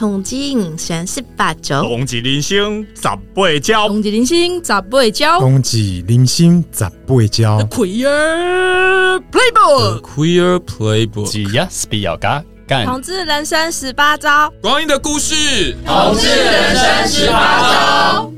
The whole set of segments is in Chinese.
同志人生十八招，统计人生十八招，统计人生十八招，统计人生十八招。Queer Playbook，Queer Playbook，只要是比较嘎干。统治人生十八招，光阴的故事，统治人生十八招。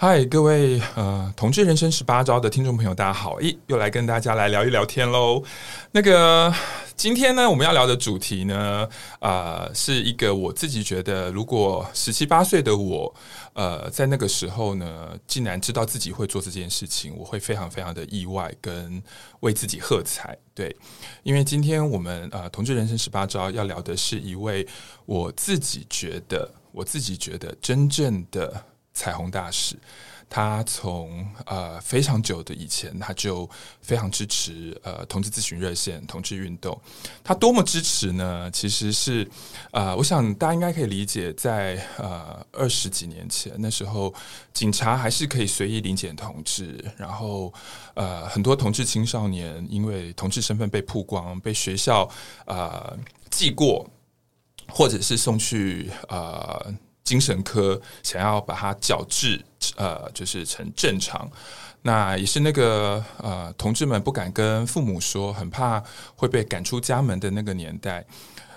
嗨，各位呃，同志人生十八招的听众朋友，大家好！咦，又来跟大家来聊一聊天喽。那个今天呢，我们要聊的主题呢，啊、呃，是一个我自己觉得，如果十七八岁的我，呃，在那个时候呢，竟然知道自己会做这件事情，我会非常非常的意外，跟为自己喝彩。对，因为今天我们呃，同志人生十八招要聊的是一位我自己觉得，我自己觉得真正的。彩虹大使，他从呃非常久的以前，他就非常支持呃同志咨询热线、同志运动。他多么支持呢？其实是呃，我想大家应该可以理解在，在呃二十几年前，那时候警察还是可以随意临检同志，然后呃很多同志青少年因为同志身份被曝光，被学校呃记过，或者是送去呃。精神科想要把它矫治，呃，就是成正常。那也是那个呃，同志们不敢跟父母说，很怕会被赶出家门的那个年代。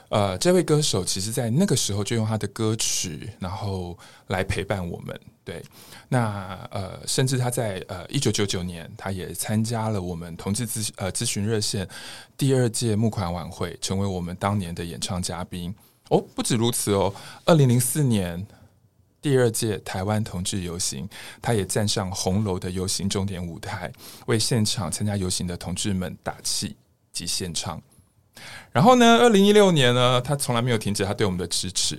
呃，这位歌手其实在那个时候就用他的歌曲，然后来陪伴我们。对，那呃，甚至他在呃一九九九年，他也参加了我们同志咨呃咨询热线第二届募款晚会，成为我们当年的演唱嘉宾。哦，不止如此哦！二零零四年第二届台湾同志游行，他也站上红楼的游行终点舞台，为现场参加游行的同志们打气及献唱。然后呢，二零一六年呢，他从来没有停止他对我们的支持。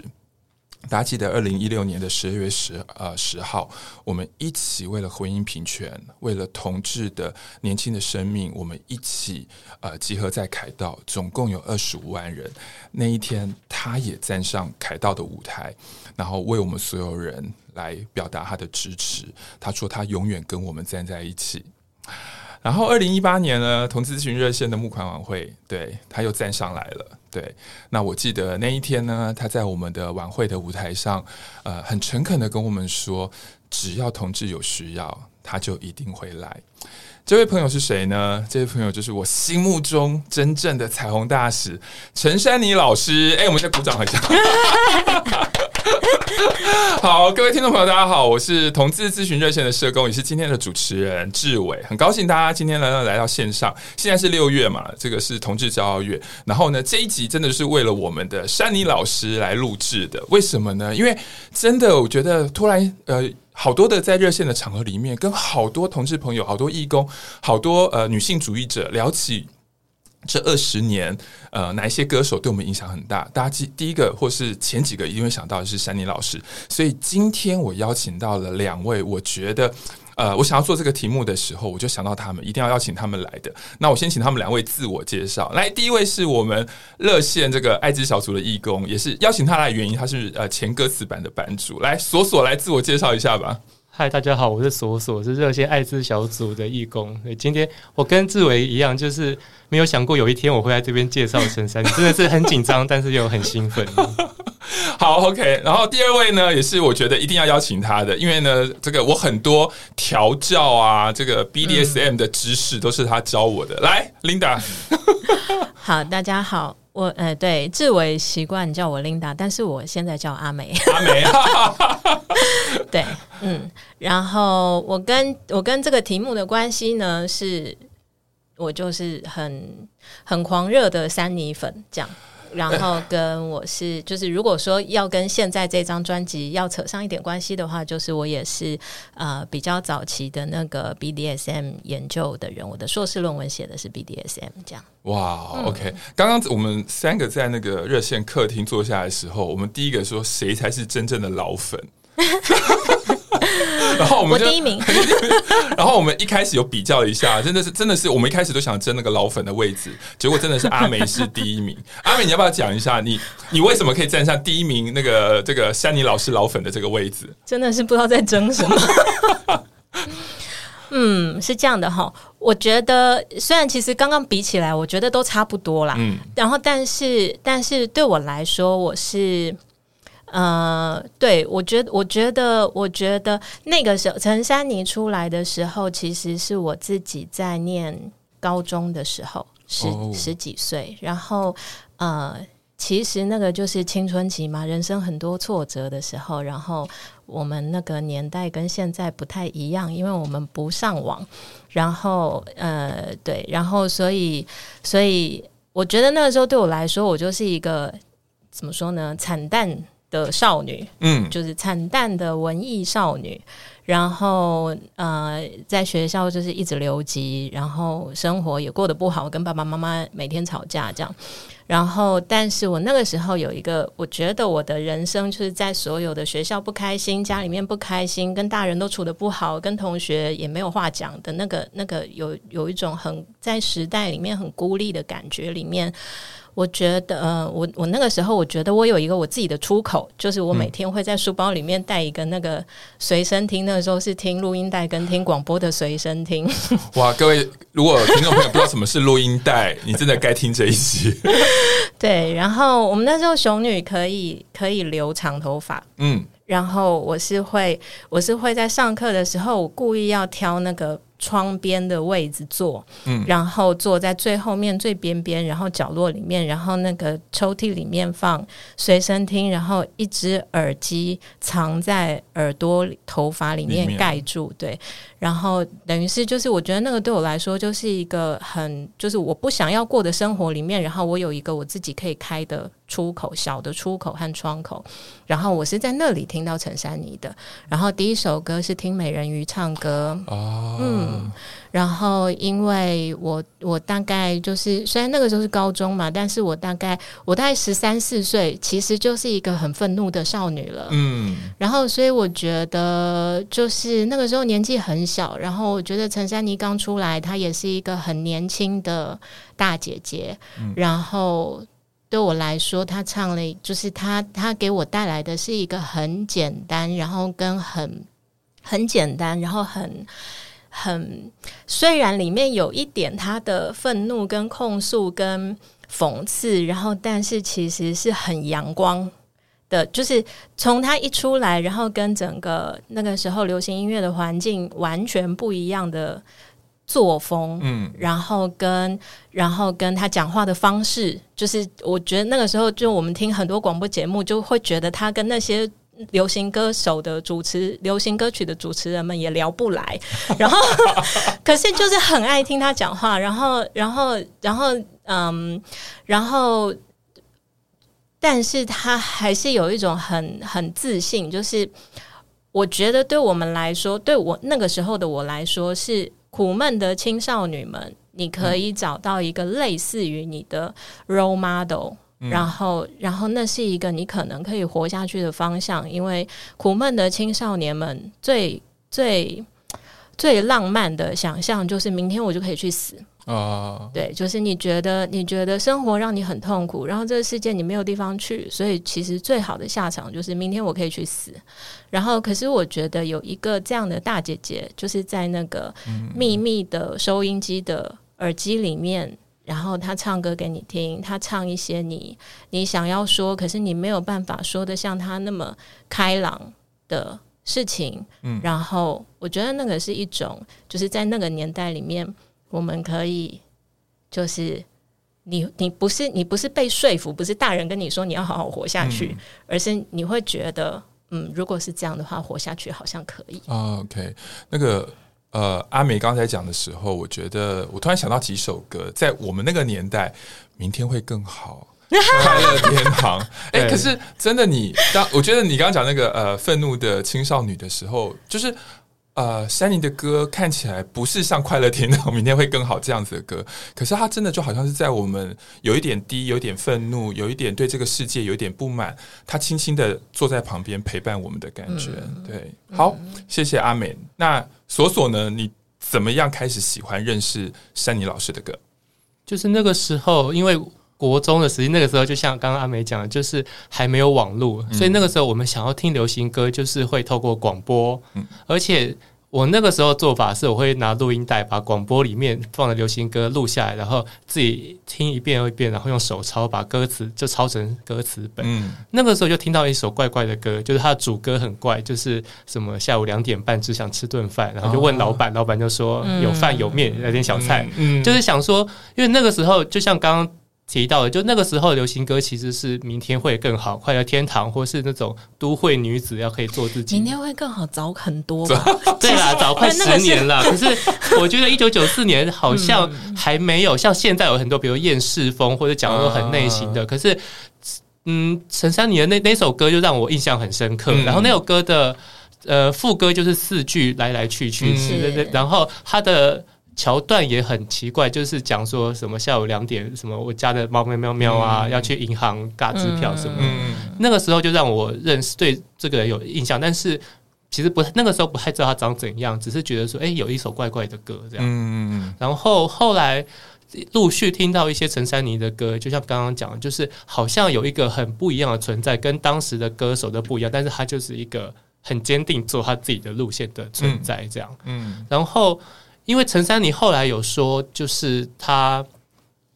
大家记得二零一六年的十二月十呃十号，我们一起为了婚姻平权，为了同志的年轻的生命，我们一起呃集合在凯道，总共有二十五万人。那一天，他也站上凯道的舞台，然后为我们所有人来表达他的支持。他说他永远跟我们站在一起。然后二零一八年呢，同志咨询热线的募款晚会，对，他又站上来了。对，那我记得那一天呢，他在我们的晚会的舞台上，呃，很诚恳的跟我们说，只要同志有需要，他就一定会来。这位朋友是谁呢？这位朋友就是我心目中真正的彩虹大使陈珊妮老师。哎，我们先鼓掌一下。好，各位听众朋友，大家好，我是同志咨询热线的社工，也是今天的主持人志伟，很高兴大家今天来到来到线上。现在是六月嘛，这个是同志骄傲月，然后呢，这一集真的是为了我们的珊妮老师来录制的。为什么呢？因为真的，我觉得突然呃，好多的在热线的场合里面，跟好多同志朋友、好多义工、好多呃女性主义者聊起。这二十年，呃，哪一些歌手对我们影响很大？大家记第一个或是前几个一定会想到的是珊妮老师。所以今天我邀请到了两位，我觉得，呃，我想要做这个题目的时候，我就想到他们，一定要邀请他们来的。那我先请他们两位自我介绍。来，第一位是我们热线这个爱之小组的义工，也是邀请他来的原因，他是呃前歌词版的版主。来，索索来自我介绍一下吧。嗨，大家好，我是索索，是热线爱之小组的义工。对，今天我跟志伟一样，就是没有想过有一天我会在这边介绍陈珊妮，真的是很紧张，但是又很兴奋。好，OK。然后第二位呢，也是我觉得一定要邀请他的，因为呢，这个我很多调教啊，这个 BDSM 的知识都是他教我的。嗯、来，Linda。好，大家好。我呃，对，志伟习惯叫我 Linda，但是我现在叫阿美。阿美，对，嗯，然后我跟我跟这个题目的关系呢，是我就是很很狂热的三妮粉，这样。然后跟我是，就是如果说要跟现在这张专辑要扯上一点关系的话，就是我也是呃比较早期的那个 BDSM 研究的人，我的硕士论文写的是 BDSM，这样。哇，OK，刚刚我们三个在那个热线客厅坐下来的时候，我们第一个说谁才是真正的老粉。然后我们就我第一名，然后我们一开始有比较一下，真的是真的是我们一开始都想争那个老粉的位置，结果真的是阿美是第一名。阿美，你要不要讲一下你 你为什么可以站上第一名那个这个山尼老师老粉的这个位置？真的是不知道在争什么。嗯，是这样的哈。我觉得虽然其实刚刚比起来，我觉得都差不多啦。嗯，然后但是但是对我来说，我是呃，对我觉得我觉得我觉得那个时候陈珊妮出来的时候，其实是我自己在念高中的时候，十、哦、十几岁，然后呃。其实那个就是青春期嘛，人生很多挫折的时候。然后我们那个年代跟现在不太一样，因为我们不上网。然后呃，对，然后所以所以我觉得那个时候对我来说，我就是一个怎么说呢？惨淡的少女，嗯，就是惨淡的文艺少女。然后呃，在学校就是一直留级，然后生活也过得不好，跟爸爸妈妈每天吵架这样。然后，但是我那个时候有一个，我觉得我的人生就是在所有的学校不开心，家里面不开心，跟大人都处的不好，跟同学也没有话讲的那个那个有有一种很在时代里面很孤立的感觉里面。我觉得，呃，我我那个时候，我觉得我有一个我自己的出口，就是我每天会在书包里面带一个那个随身听的，那个时候是听录音带跟听广播的随身听。哇，各位，如果听众朋友不知道什么是录音带，你真的该听这一集。对，然后我们那时候熊女可以可以留长头发，嗯，然后我是会我是会在上课的时候，我故意要挑那个。窗边的位置坐，嗯，然后坐在最后面最边边，然后角落里面，然后那个抽屉里面放随身听，然后一只耳机藏在耳朵头发里面盖住，对。然后等于是就是，我觉得那个对我来说就是一个很就是我不想要过的生活里面，然后我有一个我自己可以开的出口，小的出口和窗口。然后我是在那里听到陈珊妮的，然后第一首歌是听美人鱼唱歌，哦，嗯。然后，因为我我大概就是，虽然那个时候是高中嘛，但是我大概我大概十三四岁，其实就是一个很愤怒的少女了。嗯，然后所以我觉得，就是那个时候年纪很小，然后我觉得陈珊妮刚出来，她也是一个很年轻的大姐姐。嗯，然后对我来说，她唱了，就是她她给我带来的是一个很简单，然后跟很很简单，然后很。很，虽然里面有一点他的愤怒、跟控诉、跟讽刺，然后，但是其实是很阳光的。就是从他一出来，然后跟整个那个时候流行音乐的环境完全不一样的作风，嗯，然后跟然后跟他讲话的方式，就是我觉得那个时候，就我们听很多广播节目，就会觉得他跟那些。流行歌手的主持，流行歌曲的主持人们也聊不来，然后 可是就是很爱听他讲话，然后，然后，然后，嗯，然后，但是他还是有一种很很自信，就是我觉得对我们来说，对我那个时候的我来说，是苦闷的青少女们，你可以找到一个类似于你的 role model。然后，然后那是一个你可能可以活下去的方向，因为苦闷的青少年们最最最浪漫的想象就是明天我就可以去死啊！对，就是你觉得你觉得生活让你很痛苦，然后这个世界你没有地方去，所以其实最好的下场就是明天我可以去死。然后，可是我觉得有一个这样的大姐姐，就是在那个秘密的收音机的耳机里面。然后他唱歌给你听，他唱一些你你想要说，可是你没有办法说的像他那么开朗的事情。嗯，然后我觉得那个是一种，就是在那个年代里面，我们可以就是你你不是你不是被说服，不是大人跟你说你要好好活下去，嗯，而是你会觉得，嗯，如果是这样的话，活下去好像可以。哦，OK，那个。呃，阿梅刚才讲的时候，我觉得我突然想到几首歌，在我们那个年代，明天会更好，快乐天堂。哎、欸，可是真的你，你当我觉得你刚刚讲那个呃愤怒的青少女的时候，就是。呃，珊妮的歌看起来不是像《快乐天堂》明天会更好这样子的歌，可是它真的就好像是在我们有一点低、有一点愤怒、有一点对这个世界有一点不满，他轻轻的坐在旁边陪伴我们的感觉。嗯、对，好，谢谢阿美。那索索呢？你怎么样开始喜欢认识珊妮老师的歌？就是那个时候，因为国中的时期，那个时候就像刚刚阿美讲的，就是还没有网络，所以那个时候我们想要听流行歌，就是会透过广播，嗯、而且。我那个时候做法是，我会拿录音带把广播里面放的流行歌录下来，然后自己听一遍又一遍，然后用手抄把歌词就抄成歌词本。嗯，那个时候就听到一首怪怪的歌，就是它的主歌很怪，就是什么下午两点半只想吃顿饭，然后就问老板，老板就说有饭有面来点小菜，嗯，就是想说，因为那个时候就像刚刚。提到的，就那个时候流行歌其实是明天会更好，快乐天堂，或是那种都会女子要可以做自己。明天会更好，早很多吧？对啦，早快十年了。可是我觉得一九九四年好像还没有像现在有很多，比如厌世风或者讲的都很内心的。可是，嗯，陈珊妮的那那首歌就让我印象很深刻。然后那首歌的呃副歌就是四句来来去去，然后他的。桥段也很奇怪，就是讲说什么下午两点，什么我家的猫喵喵喵啊，嗯、要去银行嘎支票什么。嗯、那个时候就让我认识对这个人有印象，但是其实不那个时候不太知道他长怎样，只是觉得说，哎、欸，有一首怪怪的歌这样。嗯、然后后来陆续听到一些陈珊妮的歌，就像刚刚讲的，就是好像有一个很不一样的存在，跟当时的歌手都不一样，但是他就是一个很坚定做他自己的路线的存在这样。然后。因为陈珊妮后来有说，就是他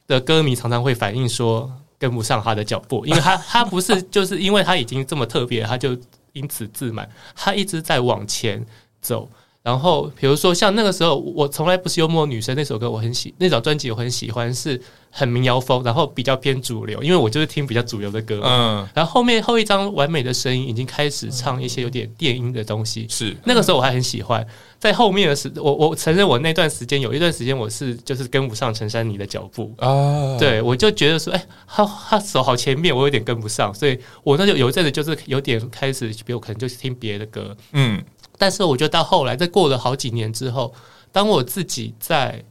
的歌迷常常会反映说跟不上他的脚步，因为他他 不是就是因为他已经这么特别，他就因此自满，他一直在往前走。然后比如说像那个时候，我从来不是幽默女生那首歌，我很喜那张专辑我很喜欢是。很民谣风，然后比较偏主流，因为我就是听比较主流的歌。嗯，然后后面后一张完美的声音已经开始唱一些有点电音的东西。是那个时候我还很喜欢。在后面的时，我我承认我那段时间有一段时间我是就是跟不上陈珊妮的脚步啊。对，我就觉得说，哎，他他走好前面，我有点跟不上，所以我那就有一阵子就是有点开始，比如可能就是听别的歌。嗯，但是我觉得到后来，在过了好几年之后，当我自己在。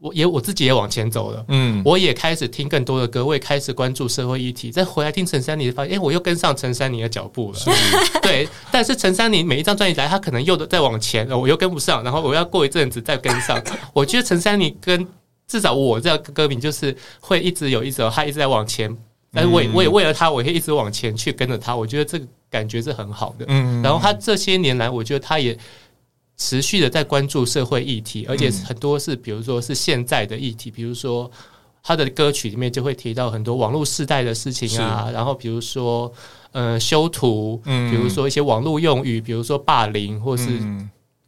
我也我自己也往前走了，嗯，我也开始听更多的歌，我也开始关注社会议题，再回来听陈珊妮，发现哎、欸，我又跟上陈珊妮的脚步了，对。但是陈珊妮每一张专辑来，他可能又在往前，我又跟不上，然后我要过一阵子再跟上。我觉得陈珊妮跟至少我这个歌名就是会一直有一首，他一直在往前，但是我也我也为了他，我可以一直往前去跟着他。我觉得这个感觉是很好的，嗯。然后他这些年来，我觉得他也。持续的在关注社会议题，而且很多是，比如说是现在的议题，比如说他的歌曲里面就会提到很多网络世代的事情啊，然后比如说呃修图，比如说一些网络用语，比如说霸凌，或是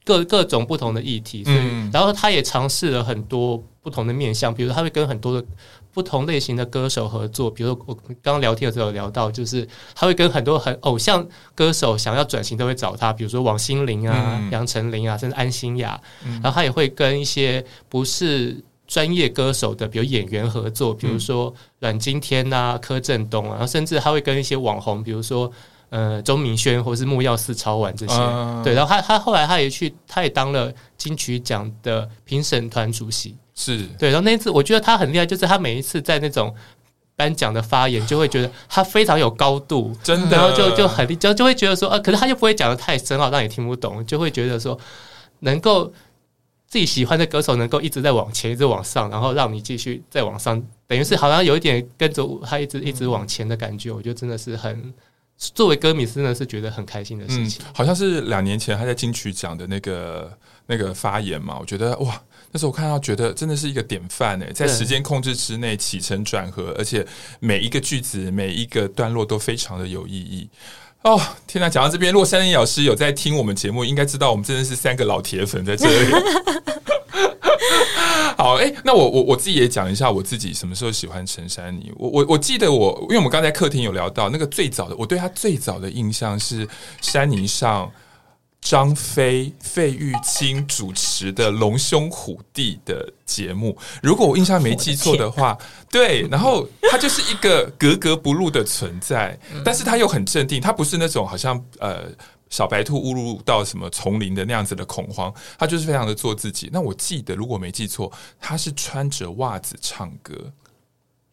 各各种不同的议题，所以然后他也尝试了很多不同的面向，比如他会跟很多的。不同类型的歌手合作，比如说我刚刚聊天的时候有聊到，就是他会跟很多很偶像歌手想要转型都会找他，比如说王心凌啊、嗯、杨丞琳啊，甚至安心亚。嗯、然后他也会跟一些不是专业歌手的，比如演员合作，比如说阮经天啊、柯震东啊，然后甚至他会跟一些网红，比如说呃周明轩或是木曜四超玩这些。嗯、对，然后他他后来他也去，他也当了金曲奖的评审团主席。是对，然后那一次我觉得他很厉害，就是他每一次在那种颁奖的发言，就会觉得他非常有高度，真的，然后就就很就就会觉得说，呃，可是他又不会讲的太深奥，让你听不懂，就会觉得说，能够自己喜欢的歌手能够一直在往前，一直往上，然后让你继续再往上，等于是好像有一点跟着他一直一直往前的感觉，我觉得真的是很。作为歌迷，真的是觉得很开心的事情。嗯，好像是两年前他在金曲奖的那个那个发言嘛，我觉得哇，那时候我看到觉得真的是一个典范诶，在时间控制之内起承转合，而且每一个句子每一个段落都非常的有意义。哦，天哪！讲到这边，如果珊妮老师有在听我们节目，应该知道我们真的是三个老铁粉在这里。好，哎、欸，那我我我自己也讲一下我自己什么时候喜欢陈珊妮。我我我记得我，因为我们刚才客厅有聊到那个最早的，我对她最早的印象是山妮上张飞费玉清主持的《龙兄虎弟》的节目。如果我印象没记错的话，对，然后他就是一个格格不入的存在，但是他又很镇定，他不是那种好像呃。小白兔误入到什么丛林的那样子的恐慌，他就是非常的做自己。那我记得，如果没记错，他是穿着袜子唱歌，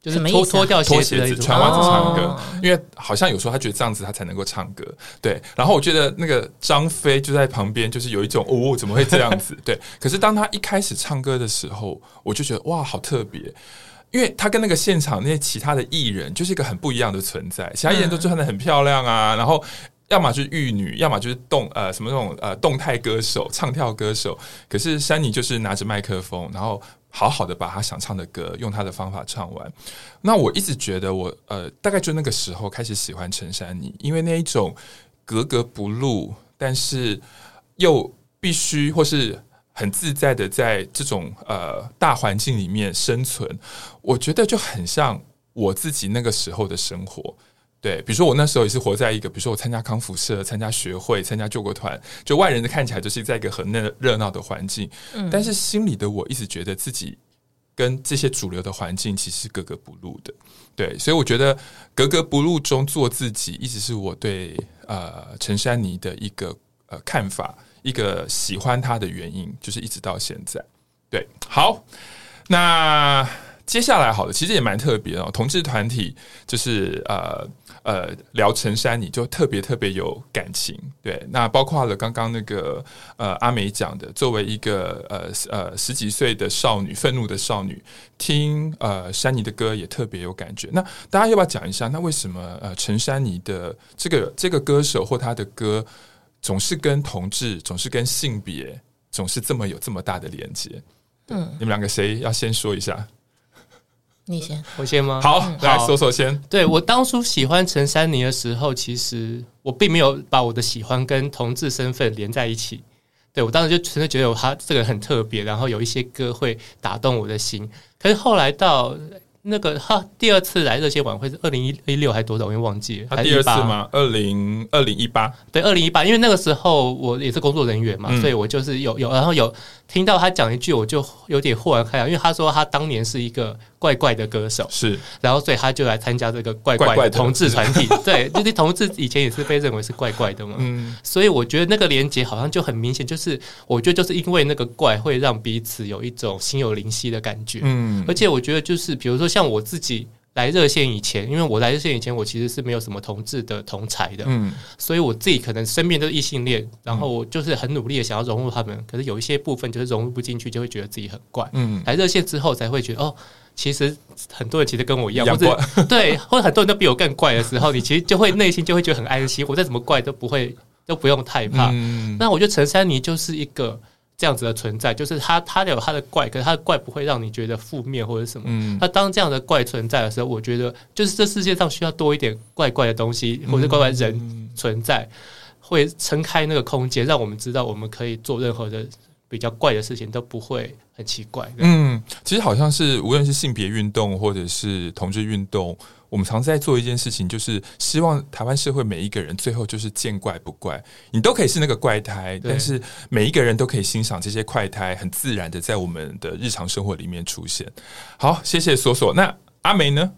就是脱脱掉脱鞋子穿袜子唱歌，因为好像有时候他觉得这样子他才能够唱歌。对，然后我觉得那个张飞就在旁边，就是有一种哦，怎么会这样子？对，可是当他一开始唱歌的时候，我就觉得哇，好特别。因为他跟那个现场那些其他的艺人就是一个很不一样的存在，其他艺人都穿的很漂亮啊，然后要么就是玉女，要么就是动呃什么那种呃动态歌手、唱跳歌手。可是珊妮就是拿着麦克风，然后好好的把他想唱的歌用他的方法唱完。那我一直觉得我呃大概就那个时候开始喜欢陈珊妮，因为那一种格格不入，但是又必须或是很自在的在这种呃大环境里面生存，我觉得就很像我自己那个时候的生活。对，比如说我那时候也是活在一个，比如说我参加康复社、参加学会、参加救国团，就外人的看起来就是在一个很热热闹的环境，嗯，但是心里的我一直觉得自己跟这些主流的环境其实是格格不入的。对，所以我觉得格格不入中做自己，一直是我对呃陈珊妮的一个呃看法，一个喜欢她的原因，就是一直到现在。对，好，那接下来好了，其实也蛮特别哦，同志团体就是呃。呃，聊陈珊妮就特别特别有感情，对。那包括了刚刚那个呃阿美讲的，作为一个呃呃十几岁的少女，愤怒的少女，听呃珊妮的歌也特别有感觉。那大家要不要讲一下，那为什么呃陈珊妮的这个这个歌手或他的歌总是跟同志，总是跟性别，总是这么有这么大的连接？嗯，你们两个谁要先说一下？你先，我先吗？好，来说说先。对，我当初喜欢陈珊妮的时候，其实我并没有把我的喜欢跟同志身份连在一起。对，我当时就纯粹觉得他这个人很特别，然后有一些歌会打动我的心。可是后来到。那个他第二次来热线晚会是二零一六还是多少？我又忘记了。他第二次吗？二零二零一八。对，二零一八。因为那个时候我也是工作人员嘛，嗯、所以我就是有有，然后有听到他讲一句，我就有点豁然开朗，因为他说他当年是一个怪怪的歌手，是，然后所以他就来参加这个怪怪的同志团体。怪 怪对，就是同志以前也是被认为是怪怪的嘛。嗯，所以我觉得那个连接好像就很明显，就是我觉得就是因为那个怪会让彼此有一种心有灵犀的感觉。嗯，而且我觉得就是比如说像我自己来热线以前，因为我来热线以前，我其实是没有什么同志的同才的，嗯，所以我自己可能身边都是异性恋，然后我就是很努力的想要融入他们，可是有一些部分就是融入不进去，就会觉得自己很怪，嗯，来热线之后才会觉得哦，其实很多人其实跟我一样，或者 对，或者很多人都比我更怪的时候，你其实就会内心就会觉得很安心，我再怎么怪都不会都不用太怕，嗯，那我觉得陈珊妮就是一个。这样子的存在，就是他，他有他的怪，可是他的怪不会让你觉得负面或者什么。嗯，那当这样的怪存在的时候，我觉得就是这世界上需要多一点怪怪的东西，或者怪怪人存在，会撑开那个空间，让我们知道我们可以做任何的比较怪的事情都不会很奇怪。嗯，其实好像是无论是性别运动或者是同志运动。我们常在做一件事情，就是希望台湾社会每一个人最后就是见怪不怪，你都可以是那个怪胎，但是每一个人都可以欣赏这些怪胎，很自然的在我们的日常生活里面出现。好，谢谢索索。那阿梅呢？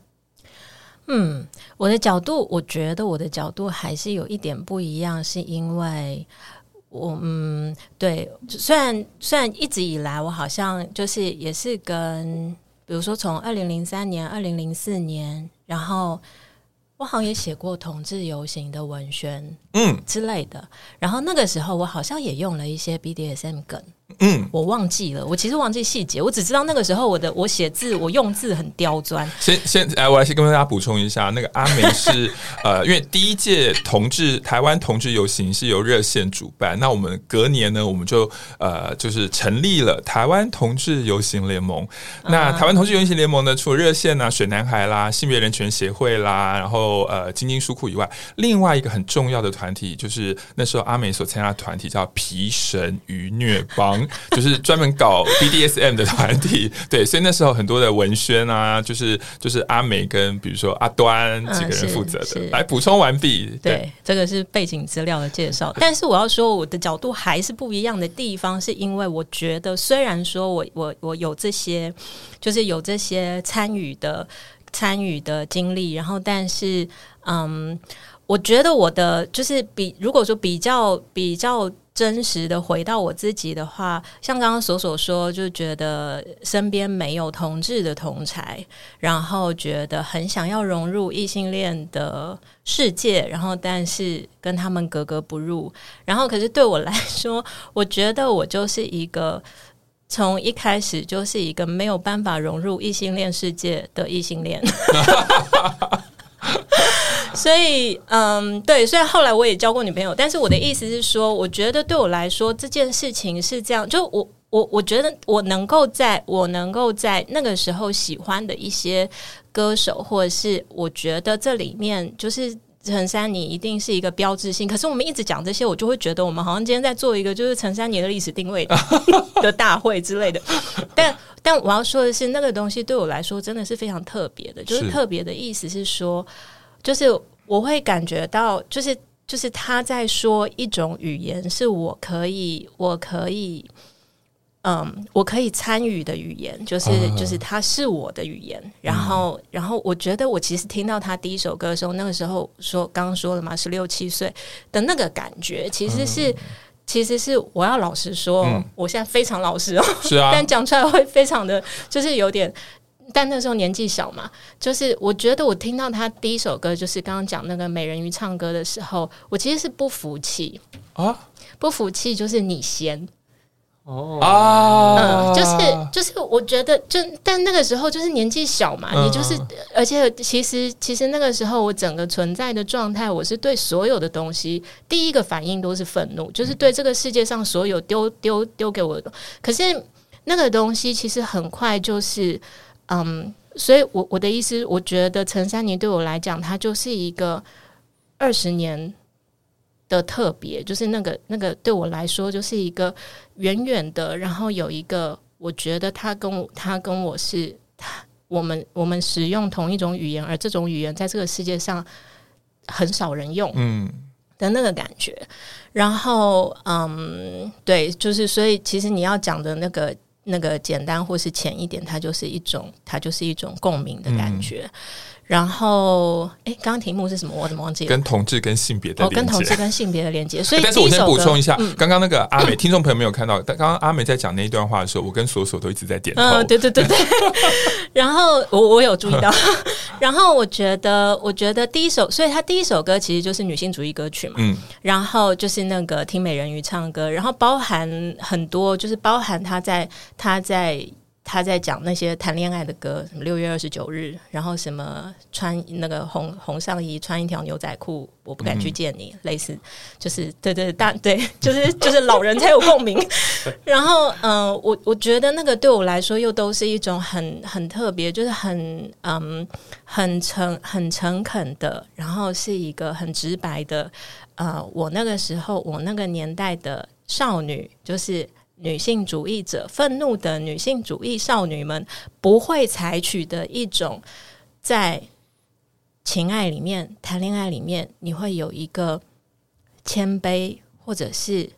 嗯，我的角度，我觉得我的角度还是有一点不一样，是因为我嗯，对，虽然虽然一直以来我好像就是也是跟，比如说从二零零三年、二零零四年。然后我好像也写过同志游行的文宣，嗯之类的。然后那个时候我好像也用了一些 BDSM 梗。嗯，我忘记了，我其实忘记细节，我只知道那个时候我的我写字我用字很刁钻。先先来，我来先跟大家补充一下，那个阿美是 呃，因为第一届同志台湾同志游行是由热线主办，那我们隔年呢，我们就呃就是成立了台湾同志游行联盟。那台湾同志游行联盟呢，除了热线啊、水男孩啦、性别人权协会啦，然后呃晶晶书库以外，另外一个很重要的团体就是那时候阿美所参加的团体叫皮神与虐帮。就是专门搞 BDSM 的团体，对，所以那时候很多的文宣啊，就是就是阿美跟比如说阿端几个人负责的。来补充完毕，对，对，这个是背景资料的介绍。但是我要说，我的角度还是不一样的地方，是因为我觉得，虽然说我我我有这些，就是有这些参与的参与的经历，然后，但是，嗯，我觉得我的就是比如果说比较比较。真实的回到我自己的话，像刚刚所所说，就觉得身边没有同志的同才，然后觉得很想要融入异性恋的世界，然后但是跟他们格格不入。然后可是对我来说，我觉得我就是一个从一开始就是一个没有办法融入异性恋世界的异性恋。所以嗯，对，虽然后来我也交过女朋友，但是我的意思是说，我觉得对我来说这件事情是这样，就我我我觉得我能够在我能够在那个时候喜欢的一些歌手，或者是我觉得这里面就是。陈珊妮一定是一个标志性，可是我们一直讲这些，我就会觉得我们好像今天在做一个就是陈珊妮的历史定位的，的大会之类的。但但我要说的是，那个东西对我来说真的是非常特别的，就是特别的意思是说，就是我会感觉到，就是就是他在说一种语言，是我可以，我可以。嗯，我可以参与的语言，就是就是它是我的语言。然后，然后我觉得我其实听到他第一首歌的时候，那个时候说刚刚说了嘛，十六七岁的那个感觉，其实是其实是我要老实说，我现在非常老实哦，是啊，但讲出来会非常的就是有点，但那时候年纪小嘛，就是我觉得我听到他第一首歌，就是刚刚讲那个美人鱼唱歌的时候，我其实是不服气啊，不服气就是你先。哦啊，嗯，就是就是，我觉得就但那个时候就是年纪小嘛，你就是，而且其实其实那个时候我整个存在的状态，我是对所有的东西第一个反应都是愤怒，就是对这个世界上所有丢丢丢给我的。可是那个东西其实很快就是，嗯，所以我我的意思，我觉得陈珊妮对我来讲，它就是一个二十年。的特别就是那个那个对我来说就是一个远远的，然后有一个我觉得他跟我他跟我是他我们我们使用同一种语言，而这种语言在这个世界上很少人用，嗯的那个感觉。嗯、然后嗯，对，就是所以其实你要讲的那个那个简单或是浅一点，它就是一种它就是一种共鸣的感觉。嗯然后，哎，刚刚题目是什么？我怎么忘记了？跟同志跟性别的连接。哦，跟同志跟性别的连接。所以，但是我先补充一下，嗯、刚刚那个阿美，听众朋友没有看到，但刚刚阿美在讲那一段话的时候，我跟索索都一直在点头。嗯，对对对对。然后我我有注意到，然后我觉得，我觉得第一首，所以他第一首歌其实就是女性主义歌曲嘛。嗯。然后就是那个听美人鱼唱歌，然后包含很多，就是包含他在他在。他在讲那些谈恋爱的歌，什么六月二十九日，然后什么穿那个红红上衣，穿一条牛仔裤，我不敢去见你，嗯、类似就是对对大对，就是 就是老人才有共鸣。然后嗯、呃，我我觉得那个对我来说又都是一种很很特别，就是很嗯很诚很诚恳的，然后是一个很直白的。呃，我那个时候我那个年代的少女就是。女性主义者，愤怒的女性主义少女们不会采取的一种，在情爱里面谈恋爱里面，你会有一个谦卑，或者是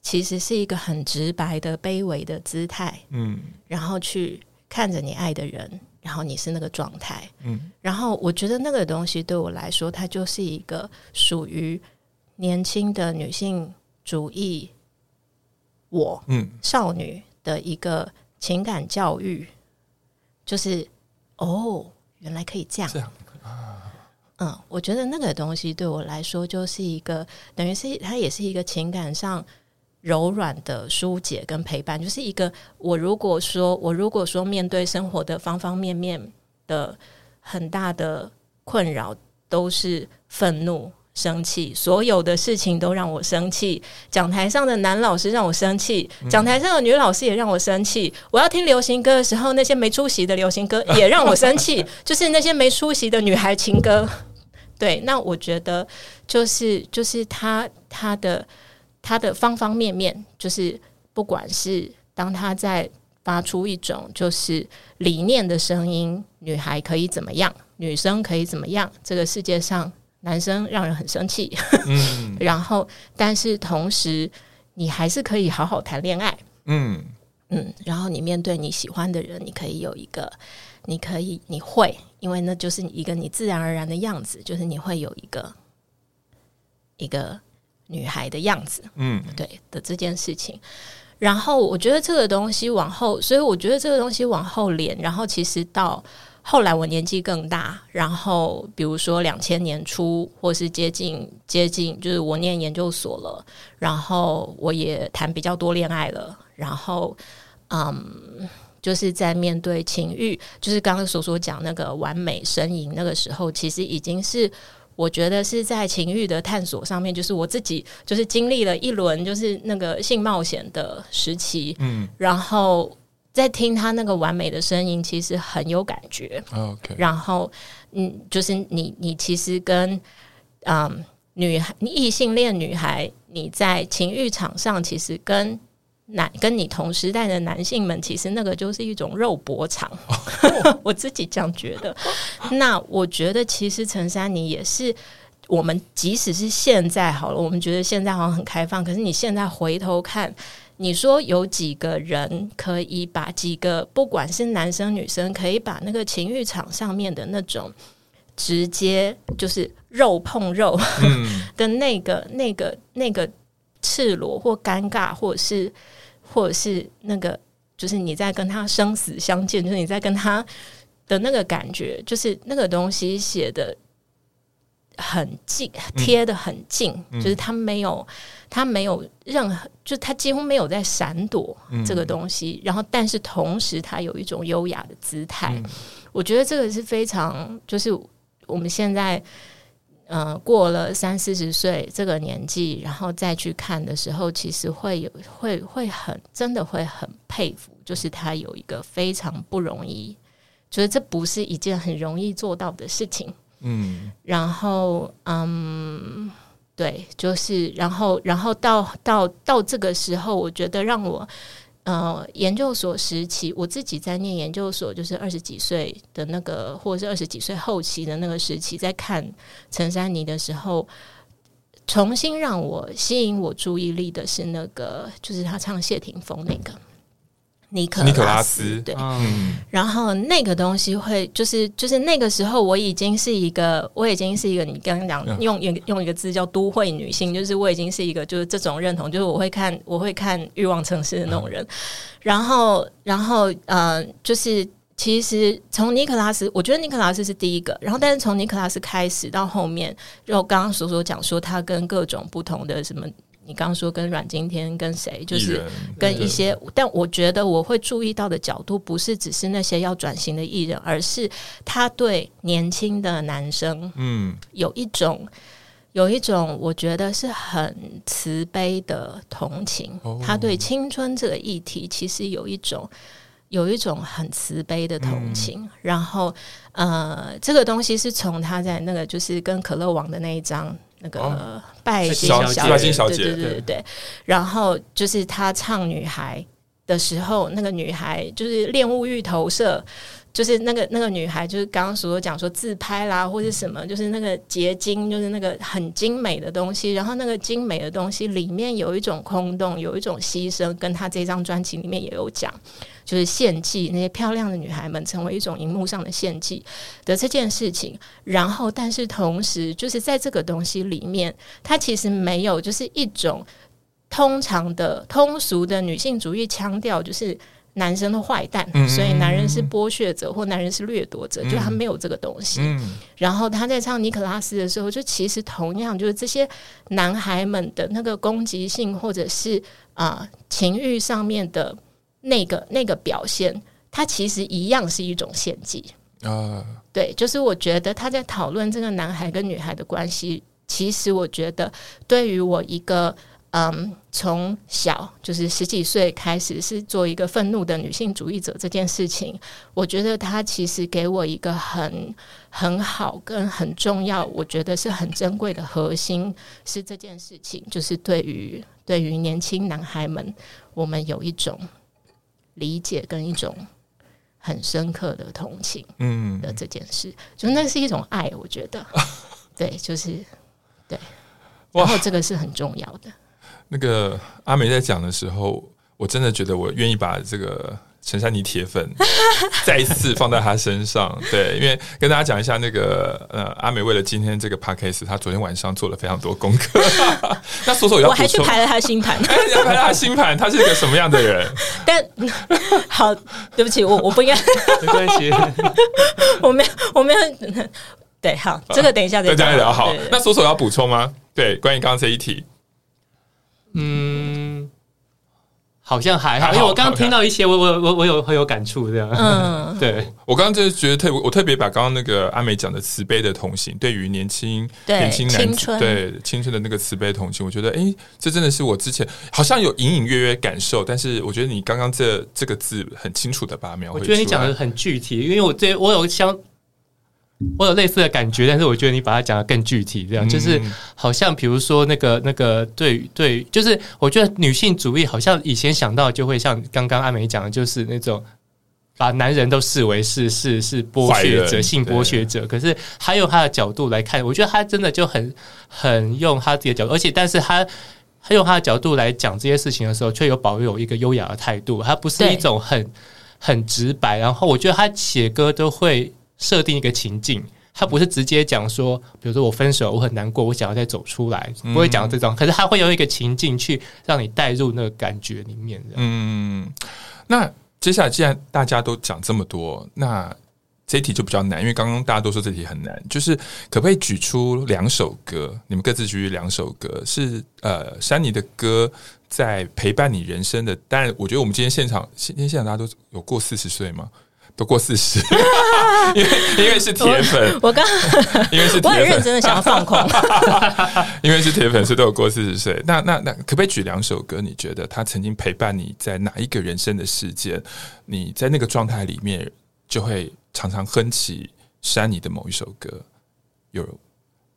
其实是一个很直白的卑微的姿态，嗯，然后去看着你爱的人，然后你是那个状态，嗯，然后我觉得那个东西对我来说，它就是一个属于年轻的女性主义。我嗯，少女的一个情感教育，就是哦，原来可以这样，这样啊，嗯，我觉得那个东西对我来说就是一个，等于是它也是一个情感上柔软的疏解跟陪伴，就是一个我如果说我如果说面对生活的方方面面的很大的困扰，都是愤怒。生气，所有的事情都让我生气。讲台上的男老师让我生气，讲台上的女老师也让我生气。我要听流行歌的时候，那些没出息的流行歌 也让我生气，就是那些没出息的女孩情歌。对，那我觉得就是就是他他的他的方方面面，就是不管是当他在发出一种就是理念的声音，女孩可以怎么样，女生可以怎么样，这个世界上。男生让人很生气，嗯，然后，但是同时，你还是可以好好谈恋爱，嗯嗯，然后你面对你喜欢的人，你可以有一个，你可以，你会，因为那就是一个你自然而然的样子，就是你会有一个一个女孩的样子，嗯，对的这件事情。然后我觉得这个东西往后，所以我觉得这个东西往后连，然后其实到。后来我年纪更大，然后比如说两千年初，或是接近接近，就是我念研究所了，然后我也谈比较多恋爱了，然后嗯，就是在面对情欲，就是刚刚所说讲那个完美呻吟那个时候，其实已经是我觉得是在情欲的探索上面，就是我自己就是经历了一轮就是那个性冒险的时期，嗯，然后在听他那个完美的声音，其实很有感觉。OK，然后嗯，就是你你其实跟嗯女孩异性恋女孩，你在情欲场上其实跟。男跟你同时代的男性们，其实那个就是一种肉搏场，我自己这样觉得。那我觉得，其实陈珊妮也是我们，即使是现在好了，我们觉得现在好像很开放，可是你现在回头看，你说有几个人可以把几个，不管是男生女生，可以把那个情欲场上面的那种直接就是肉碰肉 的那个、那个、那个。赤裸或尴尬，或者是，或者是那个，就是你在跟他生死相见，就是你在跟他的那个感觉，就是那个东西写的很近，贴的很近，嗯、就是他没有，他没有任何，就他几乎没有在闪躲这个东西，嗯、然后，但是同时他有一种优雅的姿态，嗯、我觉得这个是非常，就是我们现在。嗯、呃，过了三四十岁这个年纪，然后再去看的时候，其实会有会会很真的会很佩服，就是他有一个非常不容易，觉得这不是一件很容易做到的事情。嗯，然后嗯，对，就是然后然后到到到这个时候，我觉得让我。呃，研究所时期，我自己在念研究所，就是二十几岁的那个，或者是二十几岁后期的那个时期，在看陈珊妮的时候，重新让我吸引我注意力的是那个，就是他唱谢霆锋那个。尼可尼可拉斯，对，嗯、然后那个东西会就是就是那个时候我已经是一个我已经是一个你刚刚讲用用用一个字叫都会女性，就是我已经是一个就是这种认同，就是我会看我会看欲望城市的那种人，嗯、然后然后呃就是其实从尼克拉斯，我觉得尼克拉斯是第一个，然后但是从尼克拉斯开始到后面，就刚刚所说讲说他跟各种不同的什么。你刚刚说跟阮经天跟谁，就是跟一些，但我觉得我会注意到的角度不是只是那些要转型的艺人，而是他对年轻的男生，嗯，有一种有一种我觉得是很慈悲的同情。他对青春这个议题其实有一种有一种很慈悲的同情。然后呃，这个东西是从他在那个就是跟可乐王的那一张。那个拜金小姐，拜金小姐，对对对对。然后就是他唱女孩的时候，那个女孩就是恋物欲投射，就是那个那个女孩，就是刚刚所讲说自拍啦，或者什么，就是那个结晶，就是那个很精美的东西。然后那个精美的东西里面有一种空洞，有一种牺牲，跟她这张专辑里面也有讲。就是献祭那些漂亮的女孩们成为一种荧幕上的献祭的这件事情，然后但是同时就是在这个东西里面，它其实没有就是一种通常的通俗的女性主义腔调，就是男生的坏蛋，嗯、所以男人是剥削者或男人是掠夺者，嗯、就他没有这个东西。嗯、然后他在唱尼可拉斯的时候，就其实同样就是这些男孩们的那个攻击性或者是啊、呃、情欲上面的。那个那个表现，他其实一样是一种献祭啊。对，就是我觉得他在讨论这个男孩跟女孩的关系，其实我觉得对于我一个嗯，从小就是十几岁开始是做一个愤怒的女性主义者这件事情，我觉得他其实给我一个很很好跟很重要，我觉得是很珍贵的核心是这件事情，就是对于对于年轻男孩们，我们有一种。理解跟一种很深刻的同情，嗯的这件事，嗯、就那是一种爱，我觉得，对，就是对，然后这个是很重要的。那个阿美在讲的时候，我真的觉得我愿意把这个。陈珊妮铁粉 再一次放在她身上，对，因为跟大家讲一下，那个呃，阿美为了今天这个 podcast，她昨天晚上做了非常多功课。那索索要，我还去排了他星盘，要排了他星盘，她是一个什么样的人？但好，对不起，我我不应该，没关系，我没有，我没有，对，好，这个等一下再讲聊。好，那索索要补充吗？对，关于刚刚这一题，嗯。好像还好，因为我刚刚听到一些，我我我我有很有感触这样。嗯，对我刚刚就是觉得特我特别把刚刚那个阿美讲的慈悲的同情，对于年轻年轻男子对青春的那个慈悲同情，我觉得哎，这真的是我之前好像有隐隐约约感受，但是我觉得你刚刚这这个字很清楚的把它描绘出来。我觉得你讲的很具体，因为我这我有相。我有类似的感觉，但是我觉得你把它讲的更具体，这样就是好像比如说那个那个对对，就是我觉得女性主义好像以前想到就会像刚刚阿美讲的，就是那种把男人都视为是是是剥削者、性剥削者。可是他用他的角度来看，我觉得他真的就很很用他自己的角度，而且但是他他用他的角度来讲这些事情的时候，却有保有一个优雅的态度，他不是一种很很直白。然后我觉得他写歌都会。设定一个情境，他不是直接讲说，比如说我分手，我很难过，我想要再走出来，不会讲这种。可是他会用一个情境去让你带入那个感觉里面。嗯，那接下来既然大家都讲这么多，那这一题就比较难，因为刚刚大家都说这题很难，就是可不可以举出两首歌，你们各自举出两首歌，是呃珊妮的歌在陪伴你人生的。当然，我觉得我们今天现场，今天现场大家都有过四十岁吗？都过四十，因为因为是铁粉。我刚因为是 铁粉，我很认真的想要放空。因为是铁粉，所以都有过四十岁。那那那，可不可以举两首歌？你觉得他曾经陪伴你在哪一个人生的事件？你在那个状态里面，就会常常哼起珊妮的某一首歌。有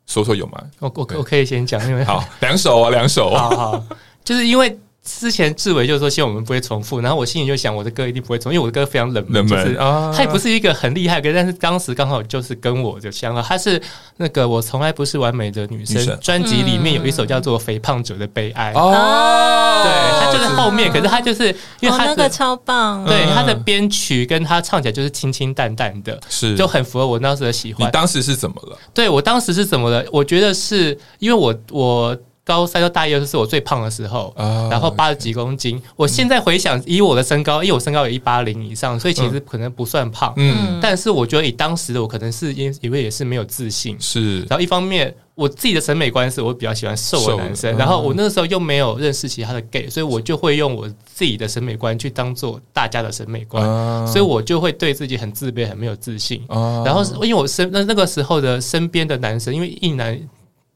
说说有吗？我我我可以先讲，因为好两首啊，两首。好好，就是因为。之前志伟就说希望我们不会重复，然后我心里就想我的歌一定不会重复，因为我的歌非常冷门，就是他也不是一个很厉害的歌，但是当时刚好就是跟我就相了。他是那个我从来不是完美的女生专辑里面有一首叫做《肥胖者的悲哀》哦，对，他就是后面，可是他就是因为他那个超棒，对他的编曲跟他唱起来就是清清淡淡的，是就很符合我当时的喜欢。你当时是怎么了？对我当时是怎么了？我觉得是因为我我。高三到大一的时候是我最胖的时候，然后八十几公斤。我现在回想，以我的身高，因为我身高有一八零以上，所以其实可能不算胖。嗯，但是我觉得以当时的我，可能是因因为也是没有自信。是，然后一方面我自己的审美观是我比较喜欢瘦的男生，然后我那个时候又没有认识其他的 gay，所以我就会用我自己的审美观去当做大家的审美观，所以我就会对自己很自卑，很没有自信。然后因为我身那那个时候的身边的男生，因为一男。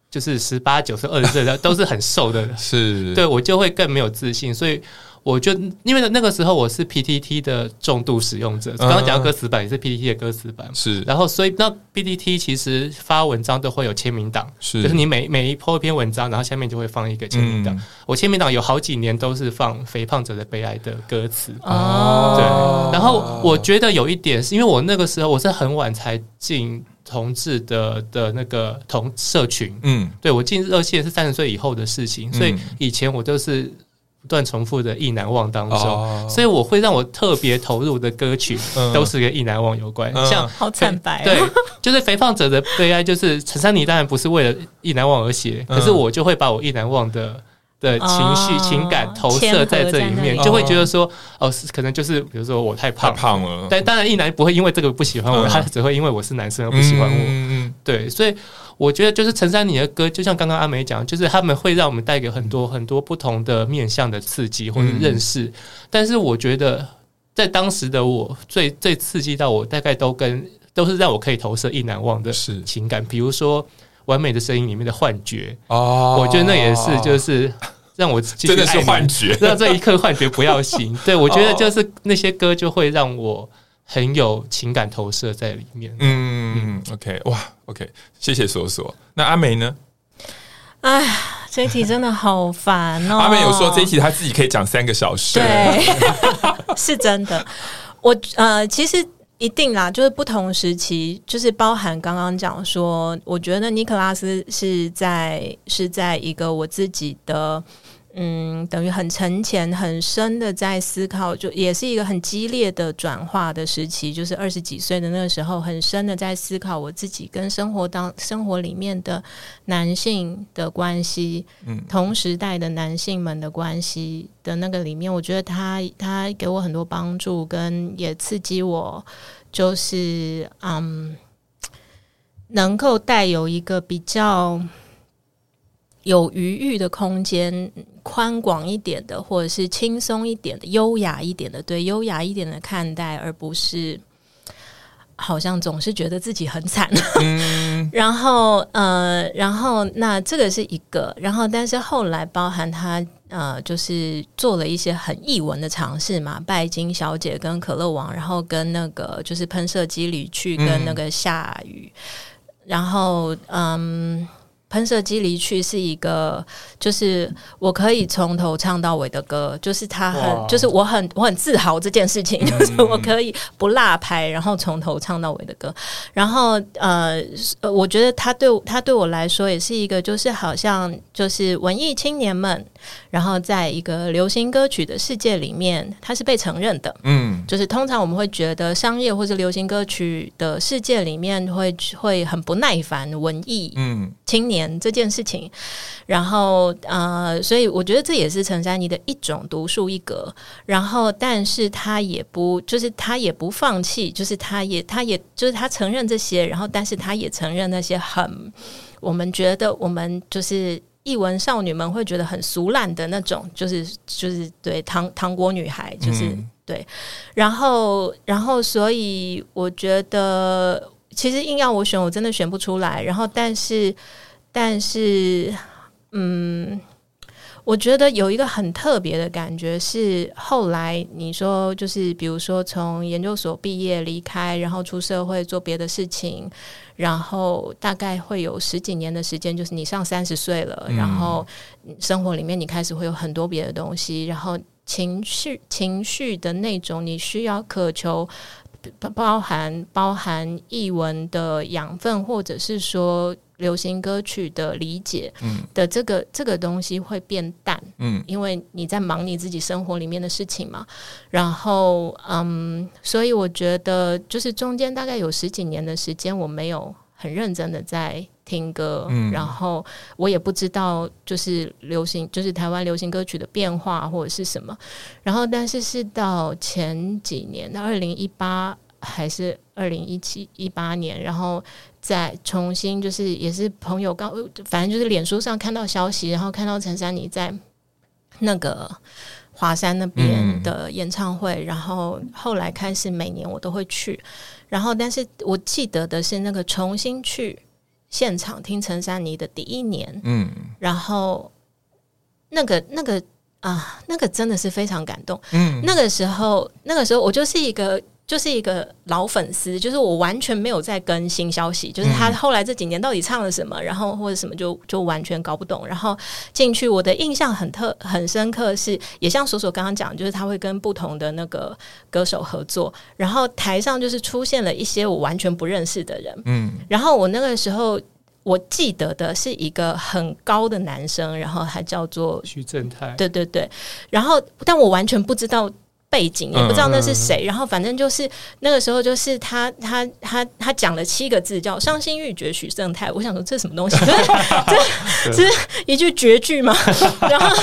就是十八九岁、二十岁的 都是很瘦的，是。对我就会更没有自信，所以我就因为那个时候我是 PTT 的重度使用者，刚刚讲到歌词版也是 PTT 的歌词版，是，然后所以那 PTT 其实发文章都会有签名档，是，就是你每每一 po 一篇文章，然后下面就会放一个签名档，我签名档有好几年都是放《肥胖者的悲哀》的歌词，哦，对，然后我觉得有一点是因为我那个时候我是很晚才进。同志的的那个同社群，嗯，对我进热线是三十岁以后的事情，所以以前我都是不断重复的意难忘当中，所以我会让我特别投入的歌曲都是跟意难忘有关，像好惨白，对，就是肥胖者的悲哀，就是陈珊妮当然不是为了意难忘而写，可是我就会把我意难忘的。的情绪、哦、情感投射在这里面，就会觉得说，哦，是可能就是比如说我太胖，太胖了。但当然，一男不会因为这个不喜欢我，嗯、他只会因为我是男生而不喜欢我。嗯、对，所以我觉得就是陈珊妮的歌，就像刚刚阿梅讲，就是他们会让我们带给很多很多不同的面向的刺激或者认识。嗯、但是我觉得在当时的我，最最刺激到我，大概都跟都是让我可以投射意难忘的情感，比如说。完美的声音里面的幻觉哦，我觉得那也是，就是让我真的是幻觉，让这一刻幻觉不要醒。对，我觉得就是那些歌就会让我很有情感投射在里面。嗯，OK，哇，OK，谢谢索索。那阿美呢？哎呀，这一题真的好烦哦。阿美有说这一题他自己可以讲三个小时，对，是真的。我呃，其实。一定啦，就是不同时期，就是包含刚刚讲说，我觉得尼克拉斯是在是在一个我自己的。嗯，等于很沉潜、很深的在思考，就也是一个很激烈的转化的时期，就是二十几岁的那个时候，很深的在思考我自己跟生活当生活里面的男性的关系，嗯，同时代的男性们的关系的那个里面，我觉得他他给我很多帮助，跟也刺激我，就是嗯，能够带有一个比较。有余裕的空间，宽广一点的，或者是轻松一点的、优雅一点的，对，优雅一点的看待，而不是好像总是觉得自己很惨。嗯、然后，呃，然后那这个是一个，然后但是后来包含他呃，就是做了一些很译文的尝试嘛，拜金小姐跟可乐王，然后跟那个就是喷射机里去跟那个下雨，嗯、然后嗯。喷射机离去是一个，就是我可以从头唱到尾的歌，就是他很，就是我很我很自豪这件事情，就是我可以不落拍，然后从头唱到尾的歌。然后呃，我觉得他对他对我来说也是一个，就是好像就是文艺青年们，然后在一个流行歌曲的世界里面，他是被承认的。嗯，就是通常我们会觉得商业或者流行歌曲的世界里面会会很不耐烦文艺嗯青年。这件事情，然后呃，所以我觉得这也是陈珊妮的一种独树一格。然后，但是他也不，就是他也不放弃，就是他也，他也就是他承认这些，然后，但是他也承认那些很我们觉得我们就是译文少女们会觉得很俗烂的那种，就是就是对糖糖果女孩，就是、嗯、对。然后，然后，所以我觉得，其实硬要我选，我真的选不出来。然后，但是。但是，嗯，我觉得有一个很特别的感觉是，后来你说，就是比如说从研究所毕业离开，然后出社会做别的事情，然后大概会有十几年的时间，就是你上三十岁了，嗯、然后生活里面你开始会有很多别的东西，然后情绪情绪的那种你需要渴求。包含包含译文的养分，或者是说流行歌曲的理解的这个、嗯、这个东西会变淡，嗯，因为你在忙你自己生活里面的事情嘛。然后，嗯，所以我觉得就是中间大概有十几年的时间，我没有很认真的在听歌，嗯、然后我也不知道就是流行，就是台湾流行歌曲的变化或者是什么。然后，但是是到前几年，到二零一八还是二零一七一八年，然后再重新就是也是朋友刚，反正就是脸书上看到消息，然后看到陈珊妮在那个华山那边的演唱会，嗯、然后后来开始每年我都会去。然后，但是我记得的是那个重新去。现场听陈珊妮的第一年，嗯，然后那个那个啊，那个真的是非常感动，嗯，那个时候那个时候我就是一个。就是一个老粉丝，就是我完全没有在更新消息，就是他后来这几年到底唱了什么，然后或者什么就就完全搞不懂。然后进去，我的印象很特很深刻是，是也像索索刚刚讲，就是他会跟不同的那个歌手合作，然后台上就是出现了一些我完全不认识的人，嗯，然后我那个时候我记得的是一个很高的男生，然后还叫做徐正泰，对对对，然后但我完全不知道。背景也不知道那是谁，嗯、然后反正就是那个时候，就是他他他他讲了七个字，叫“伤心欲绝许正泰”。我想说这是什么东西？这这是一句绝句吗？然后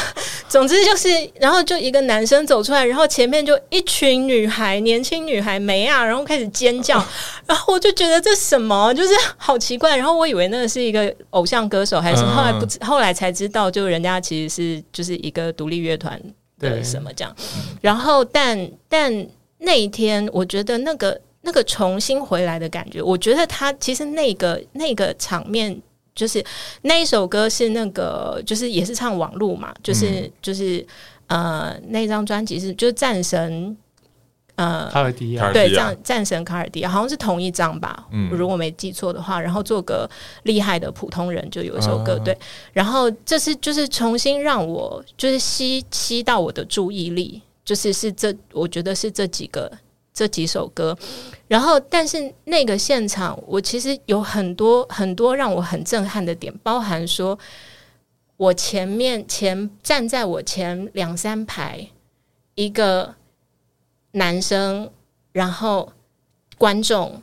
总之就是，然后就一个男生走出来，然后前面就一群女孩，年轻女孩没啊，然后开始尖叫，然后我就觉得这什么，就是好奇怪。然后我以为那个是一个偶像歌手，还是后来不知，后来才知道，就人家其实是就是一个独立乐团。对什么这样？然后，但但那一天，我觉得那个那个重新回来的感觉，我觉得他其实那个那个场面，就是那一首歌是那个，就是也是唱网路嘛，就是、嗯、就是呃，那张专辑是就是战神。呃，卡尔迪亚对，战战神卡尔迪亚好像是同一张吧，嗯、如果没记错的话。然后做个厉害的普通人，就有一首歌，啊、对。然后这是就是重新让我就是吸吸到我的注意力，就是是这我觉得是这几个这几首歌。然后，但是那个现场，我其实有很多很多让我很震撼的点，包含说我前面前站在我前两三排一个。男生，然后观众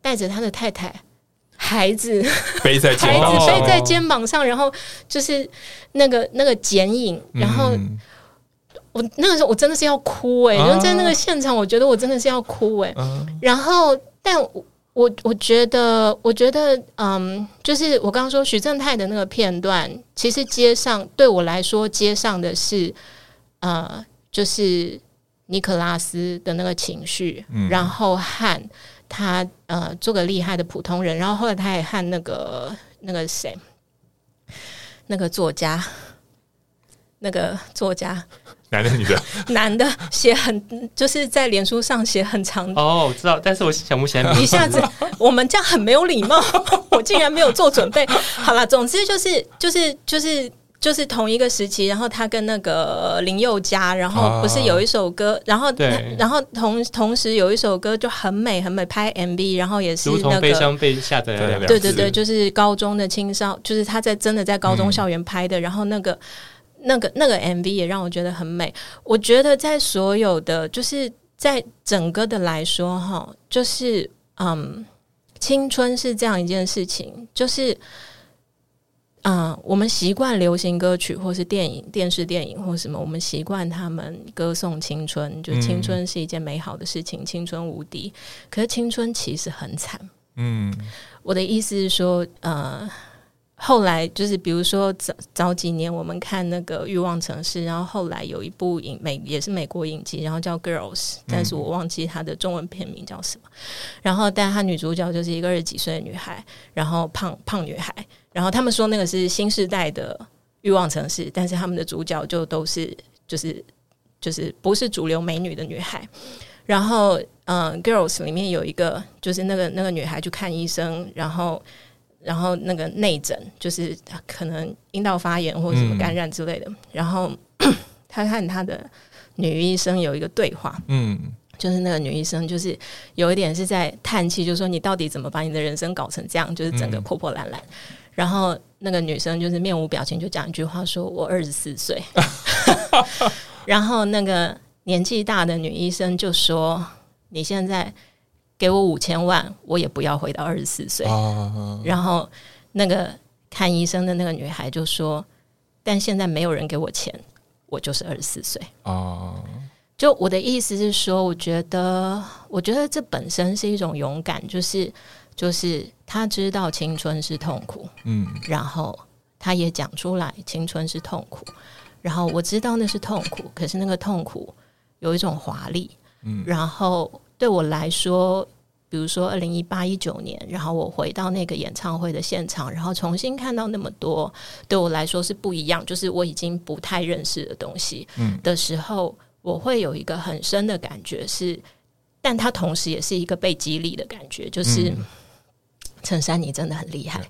带着他的太太、孩子背在肩膀上，孩子背在肩膀上，然后就是那个那个剪影，然后、嗯、我那个时候我真的是要哭哎、欸，因为、啊、在那个现场，我觉得我真的是要哭哎、欸，啊、然后但我我觉得，我觉得，嗯，就是我刚刚说徐正泰的那个片段，其实街上对我来说，街上的是呃，就是尼克拉斯的那个情绪，嗯、然后和他呃做个厉害的普通人，然后后来他也和那个那个谁，那个作家，那个作家。男的女的？男的写很就是在脸书上写很长哦，我知道，但是我想不起来。一下子我们这样很没有礼貌，我竟然没有做准备。好了，总之就是就是就是就是同一个时期，然后他跟那个林宥嘉，然后不是有一首歌，啊、然后对，然后同同时有一首歌就很美很美，拍 MV，然后也是那个悲伤被下载了，对对对，就是高中的青少，就是他在真的在高中校园拍的，嗯、然后那个。那个那个 MV 也让我觉得很美。我觉得在所有的，就是在整个的来说，哈，就是嗯，青春是这样一件事情，就是嗯，我们习惯流行歌曲，或是电影、电视电影，或什么，我们习惯他们歌颂青春，就青春是一件美好的事情，青春无敌。可是青春其实很惨。嗯，我的意思是说，呃。后来就是，比如说早早几年我们看那个《欲望城市》，然后后来有一部影美也是美国影集，然后叫《Girls》，但是我忘记它的中文片名叫什么。然后，但她女主角就是一个二十几岁的女孩，然后胖胖女孩。然后他们说那个是新时代的《欲望城市》，但是他们的主角就都是就是就是不是主流美女的女孩。然后，嗯，《Girls》里面有一个就是那个那个女孩去看医生，然后。然后那个内诊就是可能阴道发炎或者什么感染之类的。嗯、然后 她和她的女医生有一个对话，嗯，就是那个女医生就是有一点是在叹气，就是说你到底怎么把你的人生搞成这样，就是整个破破烂烂。嗯、然后那个女生就是面无表情，就讲一句话说：“我二十四岁。”然后那个年纪大的女医生就说：“你现在。”给我五千万，我也不要回到二十四岁。啊、然后那个看医生的那个女孩就说：“但现在没有人给我钱，我就是二十四岁。”啊，就我的意思是说，我觉得，我觉得这本身是一种勇敢，就是就是他知道青春是痛苦，嗯，然后他也讲出来青春是痛苦，然后我知道那是痛苦，可是那个痛苦有一种华丽，嗯，然后。对我来说，比如说二零一八一九年，然后我回到那个演唱会的现场，然后重新看到那么多对我来说是不一样，就是我已经不太认识的东西，嗯，的时候，我会有一个很深的感觉是，但它同时也是一个被激励的感觉，就是陈珊你真的很厉害，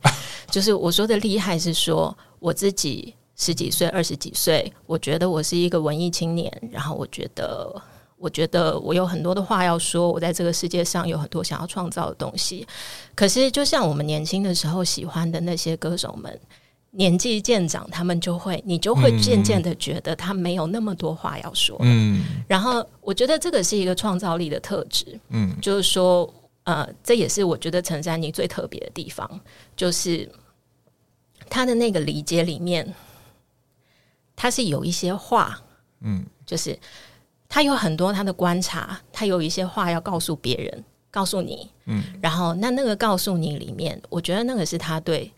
就是我说的厉害是说我自己十几岁、二十几岁，我觉得我是一个文艺青年，然后我觉得。我觉得我有很多的话要说，我在这个世界上有很多想要创造的东西。可是，就像我们年轻的时候喜欢的那些歌手们，年纪渐长，他们就会，你就会渐渐的觉得他没有那么多话要说。嗯。然后，我觉得这个是一个创造力的特质。嗯。就是说，呃，这也是我觉得陈珊妮最特别的地方，就是他的那个理解里面，他是有一些话，嗯，就是。他有很多他的观察，他有一些话要告诉别人，告诉你，嗯，然后那那个告诉你里面，我觉得那个是他对，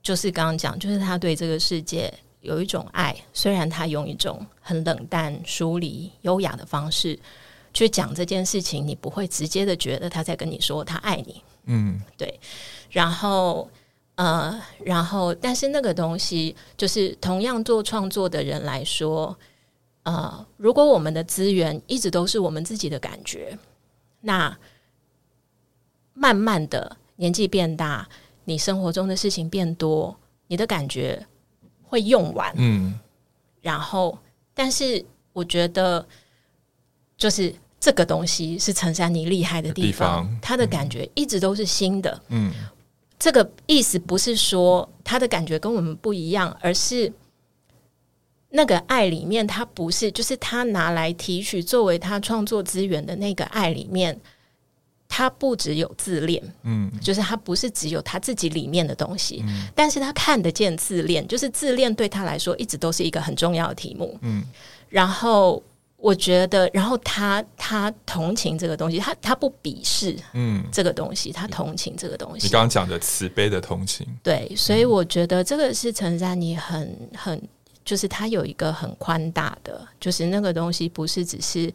就是刚刚讲，就是他对这个世界有一种爱，虽然他用一种很冷淡、疏离、优雅的方式去讲这件事情，你不会直接的觉得他在跟你说他爱你，嗯，对，然后呃，然后但是那个东西，就是同样做创作的人来说。呃，如果我们的资源一直都是我们自己的感觉，那慢慢的年纪变大，你生活中的事情变多，你的感觉会用完。嗯，然后，但是我觉得，就是这个东西是陈珊妮厉害的地方，他的感觉一直都是新的。嗯，这个意思不是说他的感觉跟我们不一样，而是。那个爱里面，他不是，就是他拿来提取作为他创作资源的那个爱里面，他不只有自恋，嗯，就是他不是只有他自己里面的东西，嗯，但是他看得见自恋，就是自恋对他来说一直都是一个很重要的题目，嗯，然后我觉得，然后他他同情这个东西，他他不鄙视嗯这个东西，嗯、他同情这个东西。你刚刚讲的慈悲的同情，对，所以我觉得这个是陈珊妮很很，就是他有一个很宽大的，就是那个东西不是只是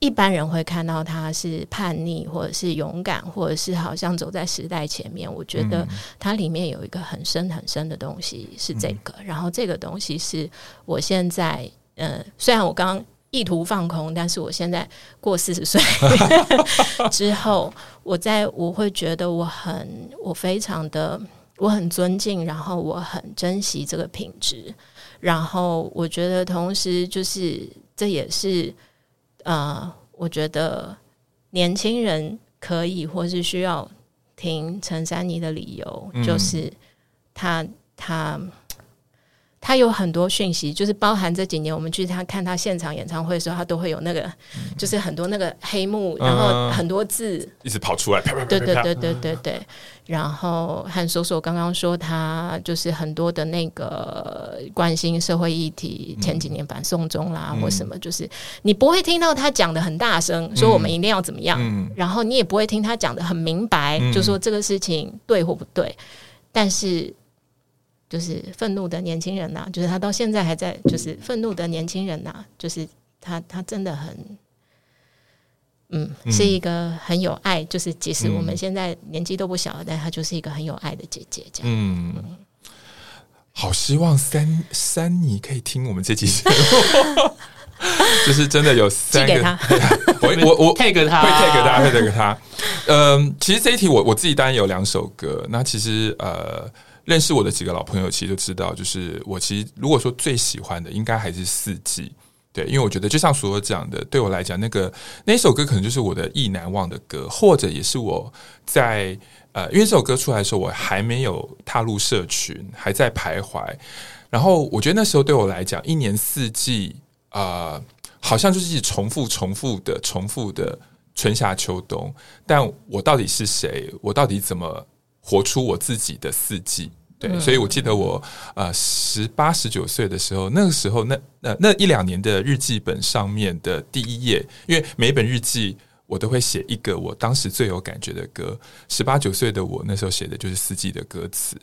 一般人会看到他是叛逆，或者是勇敢，或者是好像走在时代前面。我觉得它里面有一个很深很深的东西是这个，嗯、然后这个东西是我现在嗯、呃，虽然我刚。意图放空，但是我现在过四十岁 之后，我在我会觉得我很，我非常的，我很尊敬，然后我很珍惜这个品质，然后我觉得同时就是这也是，呃，我觉得年轻人可以或是需要听陈珊妮的理由，嗯、就是他他。他有很多讯息，就是包含这几年我们去他看他现场演唱会的时候，他都会有那个，嗯、就是很多那个黑幕，然后很多字、嗯、一直跑出来，啪啪啪啪啪对对对对对对。嗯、然后韩索索刚刚说他就是很多的那个关心社会议题，嗯、前几年反送中啦、嗯、或什么，就是你不会听到他讲的很大声，说我们一定要怎么样，嗯、然后你也不会听他讲的很明白，嗯、就说这个事情对或不对，但是。就是愤怒的年轻人呐、啊，就是他到现在还在，就是愤怒的年轻人呐、啊，就是他，他真的很，嗯，是一个很有爱，就是即使我们现在年纪都不小了，但他就是一个很有爱的姐姐，这样。嗯，嗯好希望三三你可以听我们这集节目，就是真的有三个，我我我 take 他，会 take 他，会 take 他。嗯，其实这一题我我自己当然有两首歌，那其实呃。认识我的几个老朋友，其实都知道，就是我其实如果说最喜欢的，应该还是四季。对，因为我觉得就像所讲的，对我来讲，那个那首歌可能就是我的意难忘的歌，或者也是我在呃，因为这首歌出来的时候，我还没有踏入社群，还在徘徊。然后我觉得那时候对我来讲，一年四季啊、好像就是一直重复、重复的、重复的春夏秋冬。但我到底是谁？我到底怎么活出我自己的四季？对，所以我记得我呃十八十九岁的时候，那个时候那那那一两年的日记本上面的第一页，因为每一本日记我都会写一个我当时最有感觉的歌。十八九岁的我那时候写的就是四季的歌词。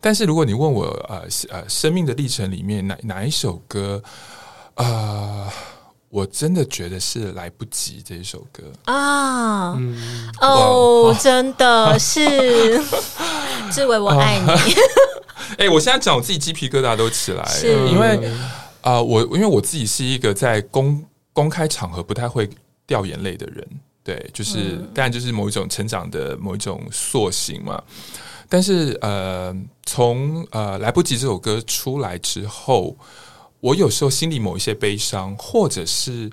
但是如果你问我呃呃生命的历程里面哪哪一首歌啊？呃我真的觉得是来不及这一首歌啊！嗯、哦，哇 真的是 志伟，我爱你。哎、欸，我现在讲我自己鸡皮疙瘩都起来，是因为啊、呃，我因为我自己是一个在公公开场合不太会掉眼泪的人，对，就是、嗯、当然就是某一种成长的某一种塑形嘛。但是呃，从呃来不及这首歌出来之后。我有时候心里某一些悲伤，或者是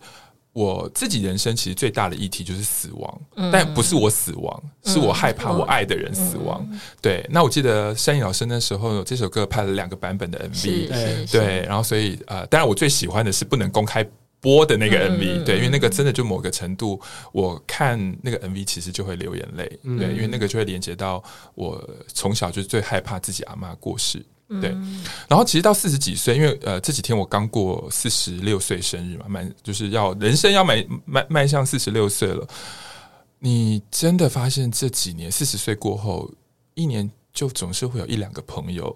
我自己人生其实最大的议题就是死亡，嗯、但不是我死亡，是我害怕我爱的人死亡。嗯、对，那我记得山野老师那时候这首歌拍了两个版本的 MV，对，然后所以呃，当然我最喜欢的是不能公开播的那个 MV，嗯、对，因为那个真的就某个程度，我看那个 MV 其实就会流眼泪，嗯、对，因为那个就会连接到我从小就最害怕自己阿嬷过世。对，然后其实到四十几岁，因为呃这几天我刚过四十六岁生日嘛，满就是要人生要迈迈迈向四十六岁了。你真的发现这几年四十岁过后，一年就总是会有一两个朋友，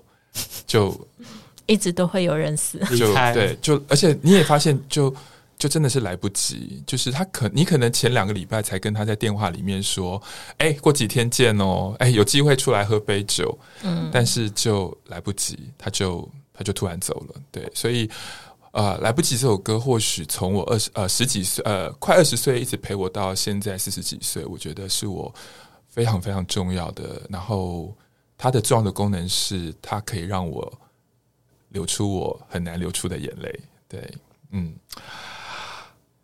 就 一直都会有人死，就对，就而且你也发现就。就真的是来不及，就是他可你可能前两个礼拜才跟他在电话里面说，哎，过几天见哦，哎，有机会出来喝杯酒，嗯，但是就来不及，他就他就突然走了，对，所以呃，来不及这首歌，或许从我二十呃十几岁呃快二十岁一直陪我到现在四十几岁，我觉得是我非常非常重要的。然后它的重要的功能是，它可以让我流出我很难流出的眼泪，对，嗯。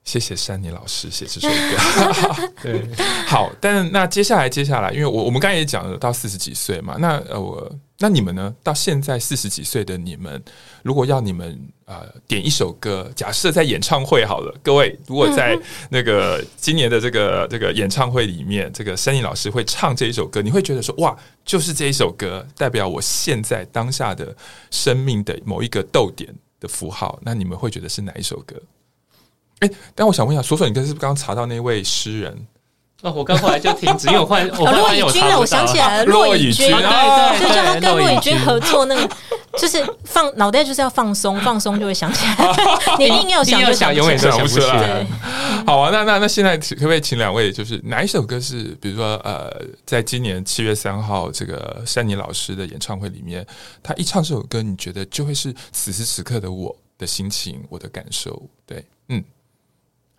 谢谢珊妮老师写这首歌，对，好，但那接下来接下来，因为我我们刚才也讲了到四十几岁嘛，那呃我那你们呢？到现在四十几岁的你们，如果要你们呃点一首歌，假设在演唱会好了，各位如果在那个今年的这个这个演唱会里面，这个珊妮老师会唱这一首歌，你会觉得说哇，就是这一首歌代表我现在当下的生命的某一个逗点的符号，那你们会觉得是哪一首歌？哎，但我想问一下，索索，你刚是不是刚查到那位诗人？哦，我刚后来就停止，因为我换我骆以军了，我想起来了，骆以军，对对，就叫他跟骆以军合作，那个就是放脑袋就是要放松，放松就会想起来。你硬要想就想，永远想不起来。好啊，那那那现在可不可以请两位，就是哪一首歌是，比如说呃，在今年七月三号这个珊妮老师的演唱会里面，他一唱这首歌，你觉得就会是此时此刻的我的心情，我的感受？对，嗯。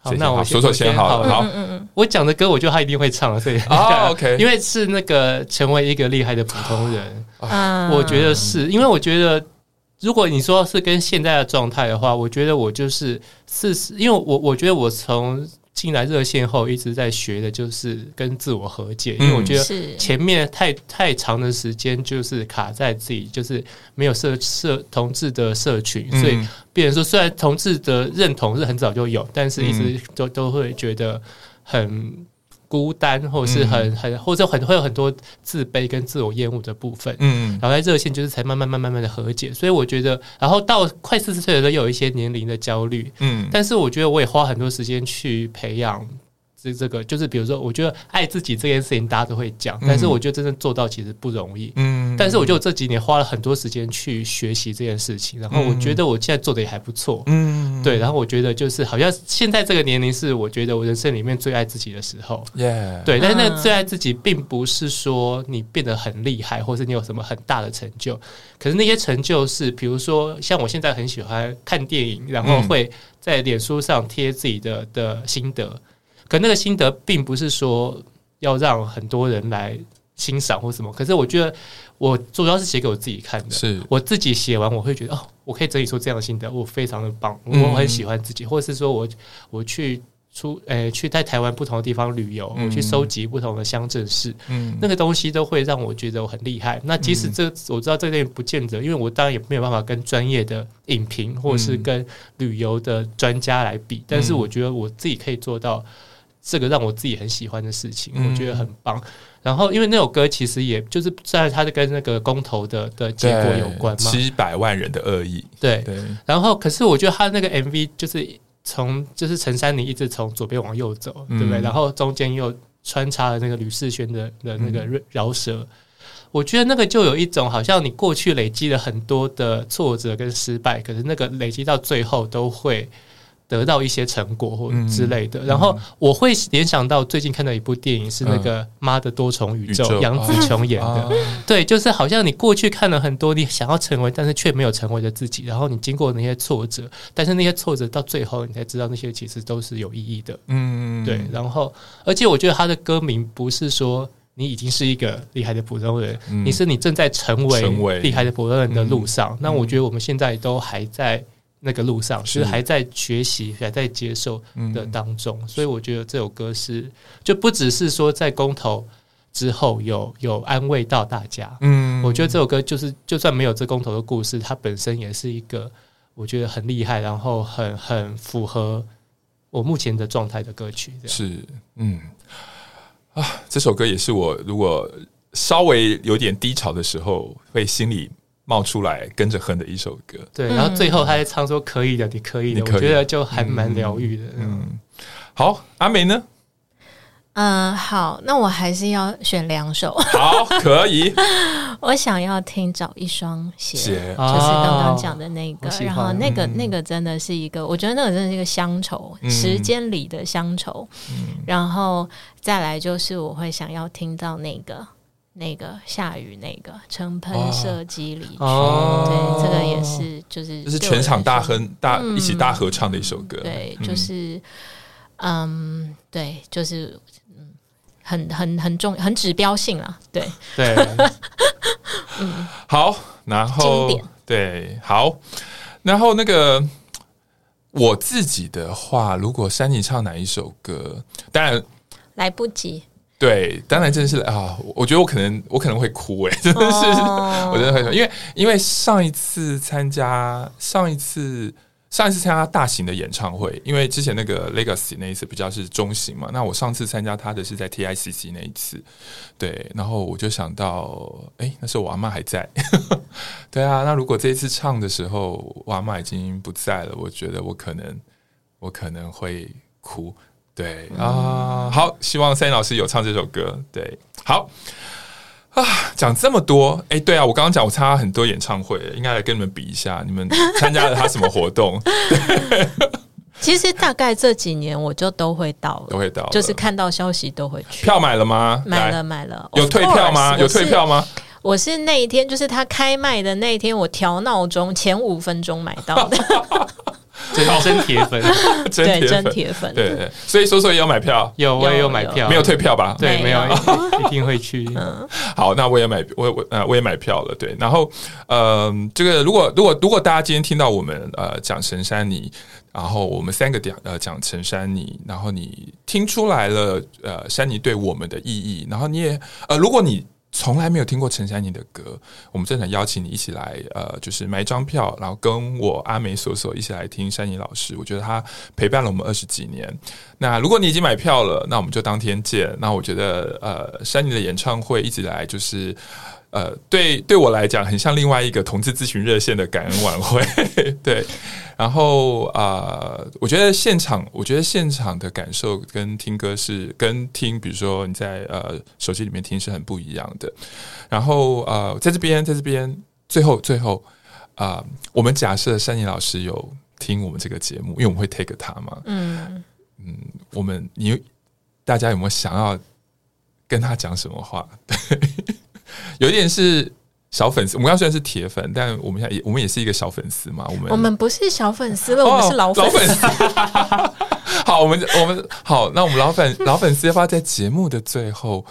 好，那我说说先好了。好，嗯嗯嗯，我讲的歌，我觉得他一定会唱，所以哦，OK，因为是那个成为一个厉害的普通人，我觉得是因为我觉得，如果你说是跟现在的状态的话，我觉得我就是四十，因为我我觉得我从。进来热线后一直在学的就是跟自我和解，因为我觉得前面太太长的时间就是卡在自己就是没有社社同志的社群，所以别人说虽然同志的认同是很早就有，但是一直都都会觉得很。孤单，或者是很很，或者很会有很多自卑跟自我厌恶的部分，嗯，然后在热线就是才慢慢慢慢慢的和解，所以我觉得，然后到快四十岁的时候，又有一些年龄的焦虑，嗯，但是我觉得我也花很多时间去培养。这这个就是，比如说，我觉得爱自己这件事情大家都会讲，但是我觉得真正做到其实不容易。嗯，但是我觉得我这几年花了很多时间去学习这件事情，然后我觉得我现在做的也还不错。嗯，对，然后我觉得就是好像现在这个年龄是我觉得我人生里面最爱自己的时候。耶，对，但是那个最爱自己，并不是说你变得很厉害，或是你有什么很大的成就。可是那些成就是，比如说像我现在很喜欢看电影，然后会在脸书上贴自己的的心得。可那个心得并不是说要让很多人来欣赏或什么，可是我觉得我主要是写给我自己看的。是我自己写完，我会觉得哦，我可以整理出这样的心得，我非常的棒，我很喜欢自己，或者是说我我去出诶、欸、去在台湾不同的地方旅游，我去收集不同的乡镇市，嗯，那个东西都会让我觉得我很厉害。那即使这我知道这点不见得，因为我当然也没有办法跟专业的影评或者是跟旅游的专家来比，但是我觉得我自己可以做到。这个让我自己很喜欢的事情，我觉得很棒。然后，因为那首歌其实也就是在它是跟那个公投的的结果有关嘛，七百万人的恶意。对对。然后，可是我觉得他那个 MV 就是从就是陈珊妮一直从左边往右走，对不对？然后中间又穿插了那个吕世轩的的那个饶舌，我觉得那个就有一种好像你过去累积了很多的挫折跟失败，可是那个累积到最后都会。得到一些成果或之类的，然后我会联想到最近看到一部电影，是那个《妈的多重宇宙》，杨紫琼演的。对，就是好像你过去看了很多你想要成为，但是却没有成为的自己，然后你经过那些挫折，但是那些挫折到最后你才知道那些其实都是有意义的。嗯，对。然后，而且我觉得他的歌名不是说你已经是一个厉害的普通人，你是你正在成为厉害的普通人的路上。那我觉得我们现在都还在。那个路上是。还在学习，还在接受的当中，所以我觉得这首歌是就不只是说在公投之后有有安慰到大家，嗯，我觉得这首歌就是就算没有这公投的故事，它本身也是一个我觉得很厉害，然后很很符合我目前的状态的歌曲。是，嗯，啊，这首歌也是我如果稍微有点低潮的时候会心里。冒出来跟着哼的一首歌，对，然后最后他在唱说可以的，你可以的，我觉得就还蛮疗愈的。嗯，好，阿美呢？嗯，好，那我还是要选两首。好，可以。我想要听找一双鞋，就是刚刚讲的那个，然后那个那个真的是一个，我觉得那个真的是一个乡愁，时间里的乡愁。然后再来就是我会想要听到那个。那个下雨，那个乘喷射机离去，哦、对，这个也是，就是就是全场大哼大、嗯、一起大合唱的一首歌，对，就是，嗯，嗯，对，就是，嗯，很很很重，很指标性啊，对。对，嗯，好，然后对，好，然后那个我自己的话，如果山妮唱哪一首歌，当然来不及。对，当然真的是啊！我觉得我可能我可能会哭哎，真的是，oh. 我真的会，因为因为上一次参加上一次上一次参加大型的演唱会，因为之前那个 Legacy 那一次比较是中型嘛，那我上次参加他的是在 TICC 那一次，对，然后我就想到，哎，那时候我阿嬷还在，对啊，那如果这一次唱的时候我阿嬷已经不在了，我觉得我可能我可能会哭。对啊，好，希望三尼老师有唱这首歌。对，好啊，讲这么多，哎，对啊，我刚刚讲我参加很多演唱会，应该来跟你们比一下，你们参加了他什么活动？其实大概这几年我就都会到了，都会到，就是看到消息都会去。票买了吗？买了，买了。有退票吗？有退票吗？我是那一天，就是他开卖的那一天，我调闹钟前五分钟买到的。真真铁粉，真铁粉，真铁粉。对对，所以说说也有买票，有我也有买票，没有退票吧？对，没有，一定会去。好，那我也买，我我呃我也买票了。对，然后呃，这个如果如果如果大家今天听到我们呃讲陈山妮，然后我们三个讲呃讲陈珊妮，然后你听出来了呃珊妮对我们的意义，然后你也呃如果你。从来没有听过陈珊妮的歌，我们正想邀请你一起来，呃，就是买一张票，然后跟我阿梅索索一起来听珊妮老师。我觉得她陪伴了我们二十几年。那如果你已经买票了，那我们就当天见。那我觉得，呃，珊妮的演唱会一直来就是。呃，对，对我来讲很像另外一个同志咨询热线的感恩晚会，对。然后啊、呃，我觉得现场，我觉得现场的感受跟听歌是跟听，比如说你在呃手机里面听是很不一样的。然后呃，在这边，在这边，最后最后啊、呃，我们假设珊妮老师有听我们这个节目，因为我们会 take 他嘛，嗯嗯，我们你大家有没有想要跟他讲什么话？对。有一点是小粉丝，我们要虽然是铁粉，但我们现在也我们也是一个小粉丝嘛。我们我们不是小粉丝了，我们是老粉丝。哦、好，我们我们好，那我们老粉老粉丝要不要在节目的最后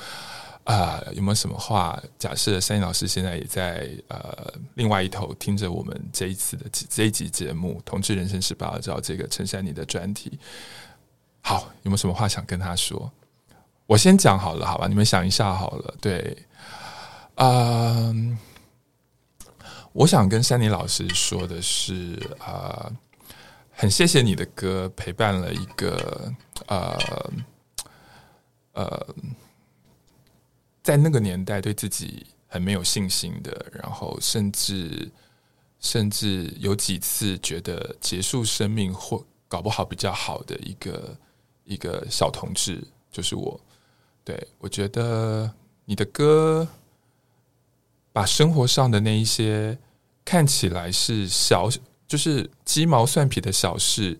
啊、呃，有没有什么话？假设珊妮老师现在也在呃另外一头听着我们这一次的这一集节目《同志人生十八招》这个陈珊妮的专题，好，有没有什么话想跟他说？我先讲好了，好吧？你们想一下好了，对。嗯我想跟珊妮老师说的是，啊、很谢谢你的歌陪伴了一个，呃，呃，在那个年代对自己很没有信心的，然后甚至甚至有几次觉得结束生命或搞不好比较好的一个一个小同志，就是我。对，我觉得你的歌。把生活上的那一些看起来是小，就是鸡毛蒜皮的小事，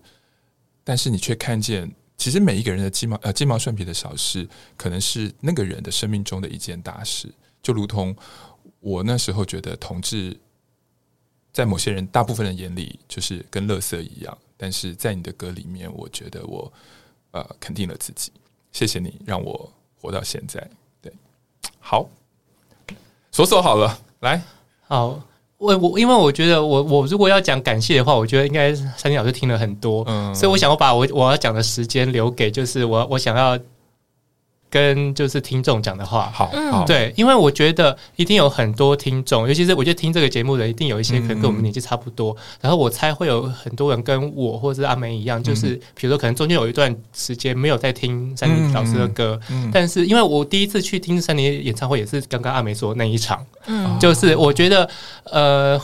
但是你却看见，其实每一个人的鸡毛呃鸡毛蒜皮的小事，可能是那个人的生命中的一件大事。就如同我那时候觉得同志，在某些人大部分人眼里就是跟垃圾一样，但是在你的歌里面，我觉得我呃肯定了自己。谢谢你让我活到现在。对，好。说说好了，来，好，我我因为我觉得我我如果要讲感谢的话，我觉得应该三金老师听了很多，嗯，所以我想我把我我要讲的时间留给就是我我想要。跟就是听众讲的话，好，好，对，因为我觉得一定有很多听众，尤其是我觉得听这个节目的一定有一些可能跟我们年纪差不多，嗯、然后我猜会有很多人跟我或者是阿梅一样，就是比如说可能中间有一段时间没有在听山林老师的歌，嗯嗯、但是因为我第一次去听山林演唱会也是刚刚阿梅说的那一场，嗯，就是我觉得呃，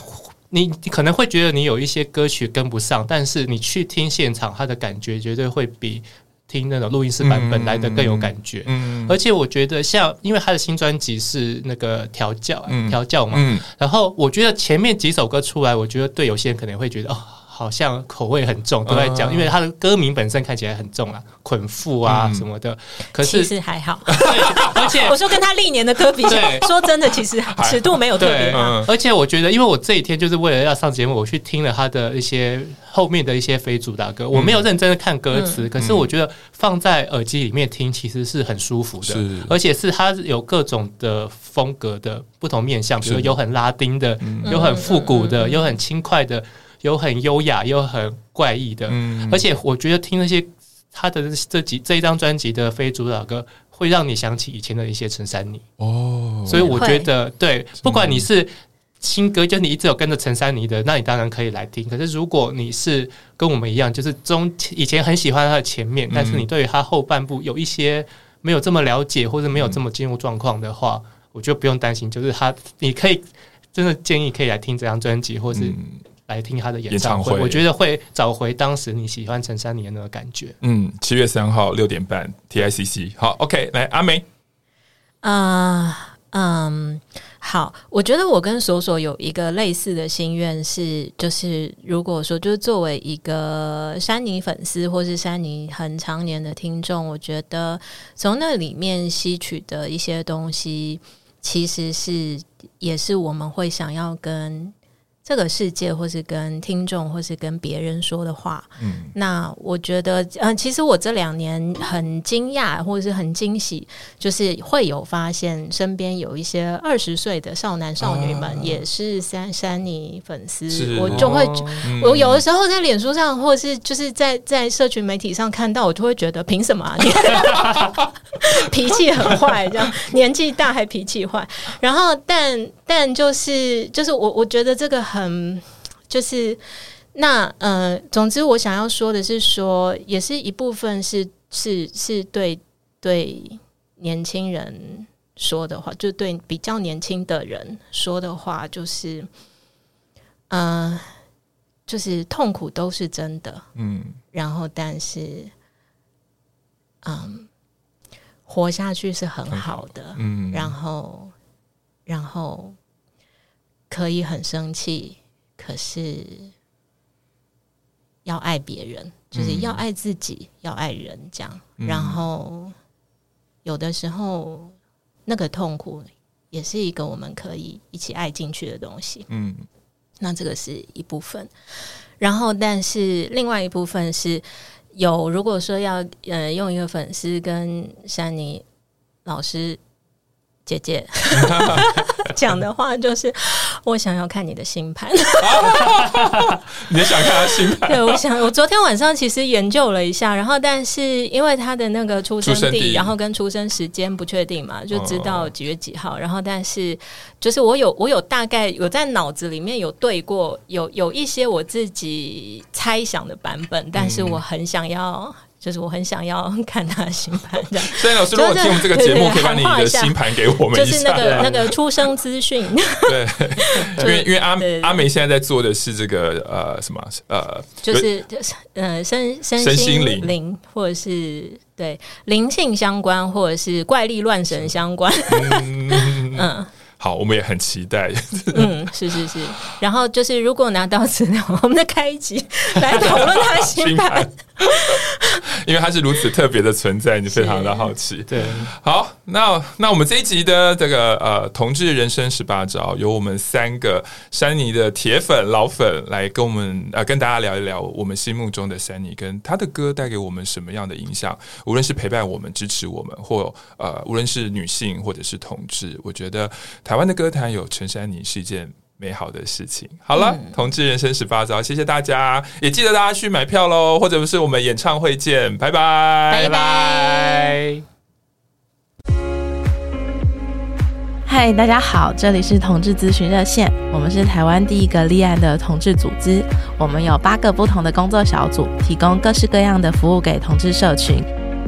你你可能会觉得你有一些歌曲跟不上，但是你去听现场，他的感觉绝对会比。听那种录音室版本来的更有感觉，嗯，而且我觉得像，因为他的新专辑是那个调教，调教嘛，嗯，然后我觉得前面几首歌出来，我觉得对有些人可能会觉得哦。好像口味很重，都在讲，因为他的歌名本身看起来很重啊，捆缚啊什么的。可是其实还好，而且 我说跟他历年的歌比，说真的，其实尺度没有特别。而且我觉得，因为我这一天就是为了要上节目，我去听了他的一些后面的一些非主打歌，我没有认真的看歌词，可是我觉得放在耳机里面听其实是很舒服的，而且是他有各种的风格的不同面向，比如有很拉丁的，有很复古的，有很轻快的。有很优雅又很怪异的，嗯、而且我觉得听那些他的这几这一张专辑的非主打歌，会让你想起以前的一些陈珊妮。哦，所以我觉得对，不管你是新歌，就你一直有跟着陈珊妮的，那你当然可以来听。可是如果你是跟我们一样，就是中以前很喜欢他的前面，嗯、但是你对于他后半部有一些没有这么了解，或者没有这么进入状况的话，嗯、我觉得不用担心，就是他你可以真的建议可以来听这张专辑，或是。来听他的演唱会，我觉得会找回当时你喜欢陈珊妮的那个感觉。嗯，七月三号六点半，TICC。好，OK，来阿梅。啊，嗯。好，我觉得我跟索索有一个类似的心愿是，就是如果说就是作为一个珊妮粉丝或是珊妮很常年的听众，我觉得从那里面吸取的一些东西，其实是也是我们会想要跟。这个世界，或是跟听众，或是跟别人说的话，嗯，那我觉得，嗯、呃，其实我这两年很惊讶，或者是很惊喜，就是会有发现身边有一些二十岁的少男少女们也是珊珊妮粉丝，我就会，哦、我有的时候在脸书上，或者是就是在在社群媒体上看到，我就会觉得凭什么、啊、你 脾气很坏，这样年纪大还脾气坏，然后但但就是就是我我觉得这个很。嗯，就是那呃，总之我想要说的是说，也是一部分是是是对对年轻人说的话，就对比较年轻的人说的话，就是嗯、呃，就是痛苦都是真的，嗯，然后但是嗯，活下去是很好的，嗯，然后然后。可以很生气，可是要爱别人，就是要爱自己，嗯、要爱人，这样。然后有的时候，那个痛苦也是一个我们可以一起爱进去的东西。嗯，那这个是一部分。然后，但是另外一部分是有，如果说要呃用一个粉丝跟珊妮老师。姐姐 讲的话就是，我想要看你的星盘。你也想看他星盘？对，我想，我昨天晚上其实研究了一下，然后但是因为他的那个出生地，然后跟出生时间不确定嘛，就知道几月几号。哦、然后但是就是我有我有大概有在脑子里面有对过，有有一些我自己猜想的版本，但是我很想要。就是我很想要 看他的星盘，这样。所以老师，如果听我们这个节目，可以把你的星盘给我们就是那个 那个出生资讯。对，因为因为阿阿梅现在在做的是这个呃什么呃，就是呃身身心灵或者是对灵性相关，或者是怪力乱神相关。嗯。好，我们也很期待。嗯，是是是。然后就是，如果拿到资料，我们再开一集来讨论他的星盘，因为他是如此特别的存在，你非常的好奇。对，好，那那我们这一集的这个呃，同志人生十八招，由我们三个山尼的铁粉老粉来跟我们呃跟大家聊一聊我们心目中的山尼，跟他的歌带给我们什么样的影响？无论是陪伴我们、支持我们，或呃，无论是女性或者是同志，我觉得。台湾的歌坛有陈珊妮是一件美好的事情。好了，嗯、同志人生十八招，谢谢大家，也记得大家去买票喽，或者是我们演唱会见，拜拜，拜拜。嗨，大家好，这里是同志咨询热线，我们是台湾第一个立案的同志组织，我们有八个不同的工作小组，提供各式各样的服务给同志社群。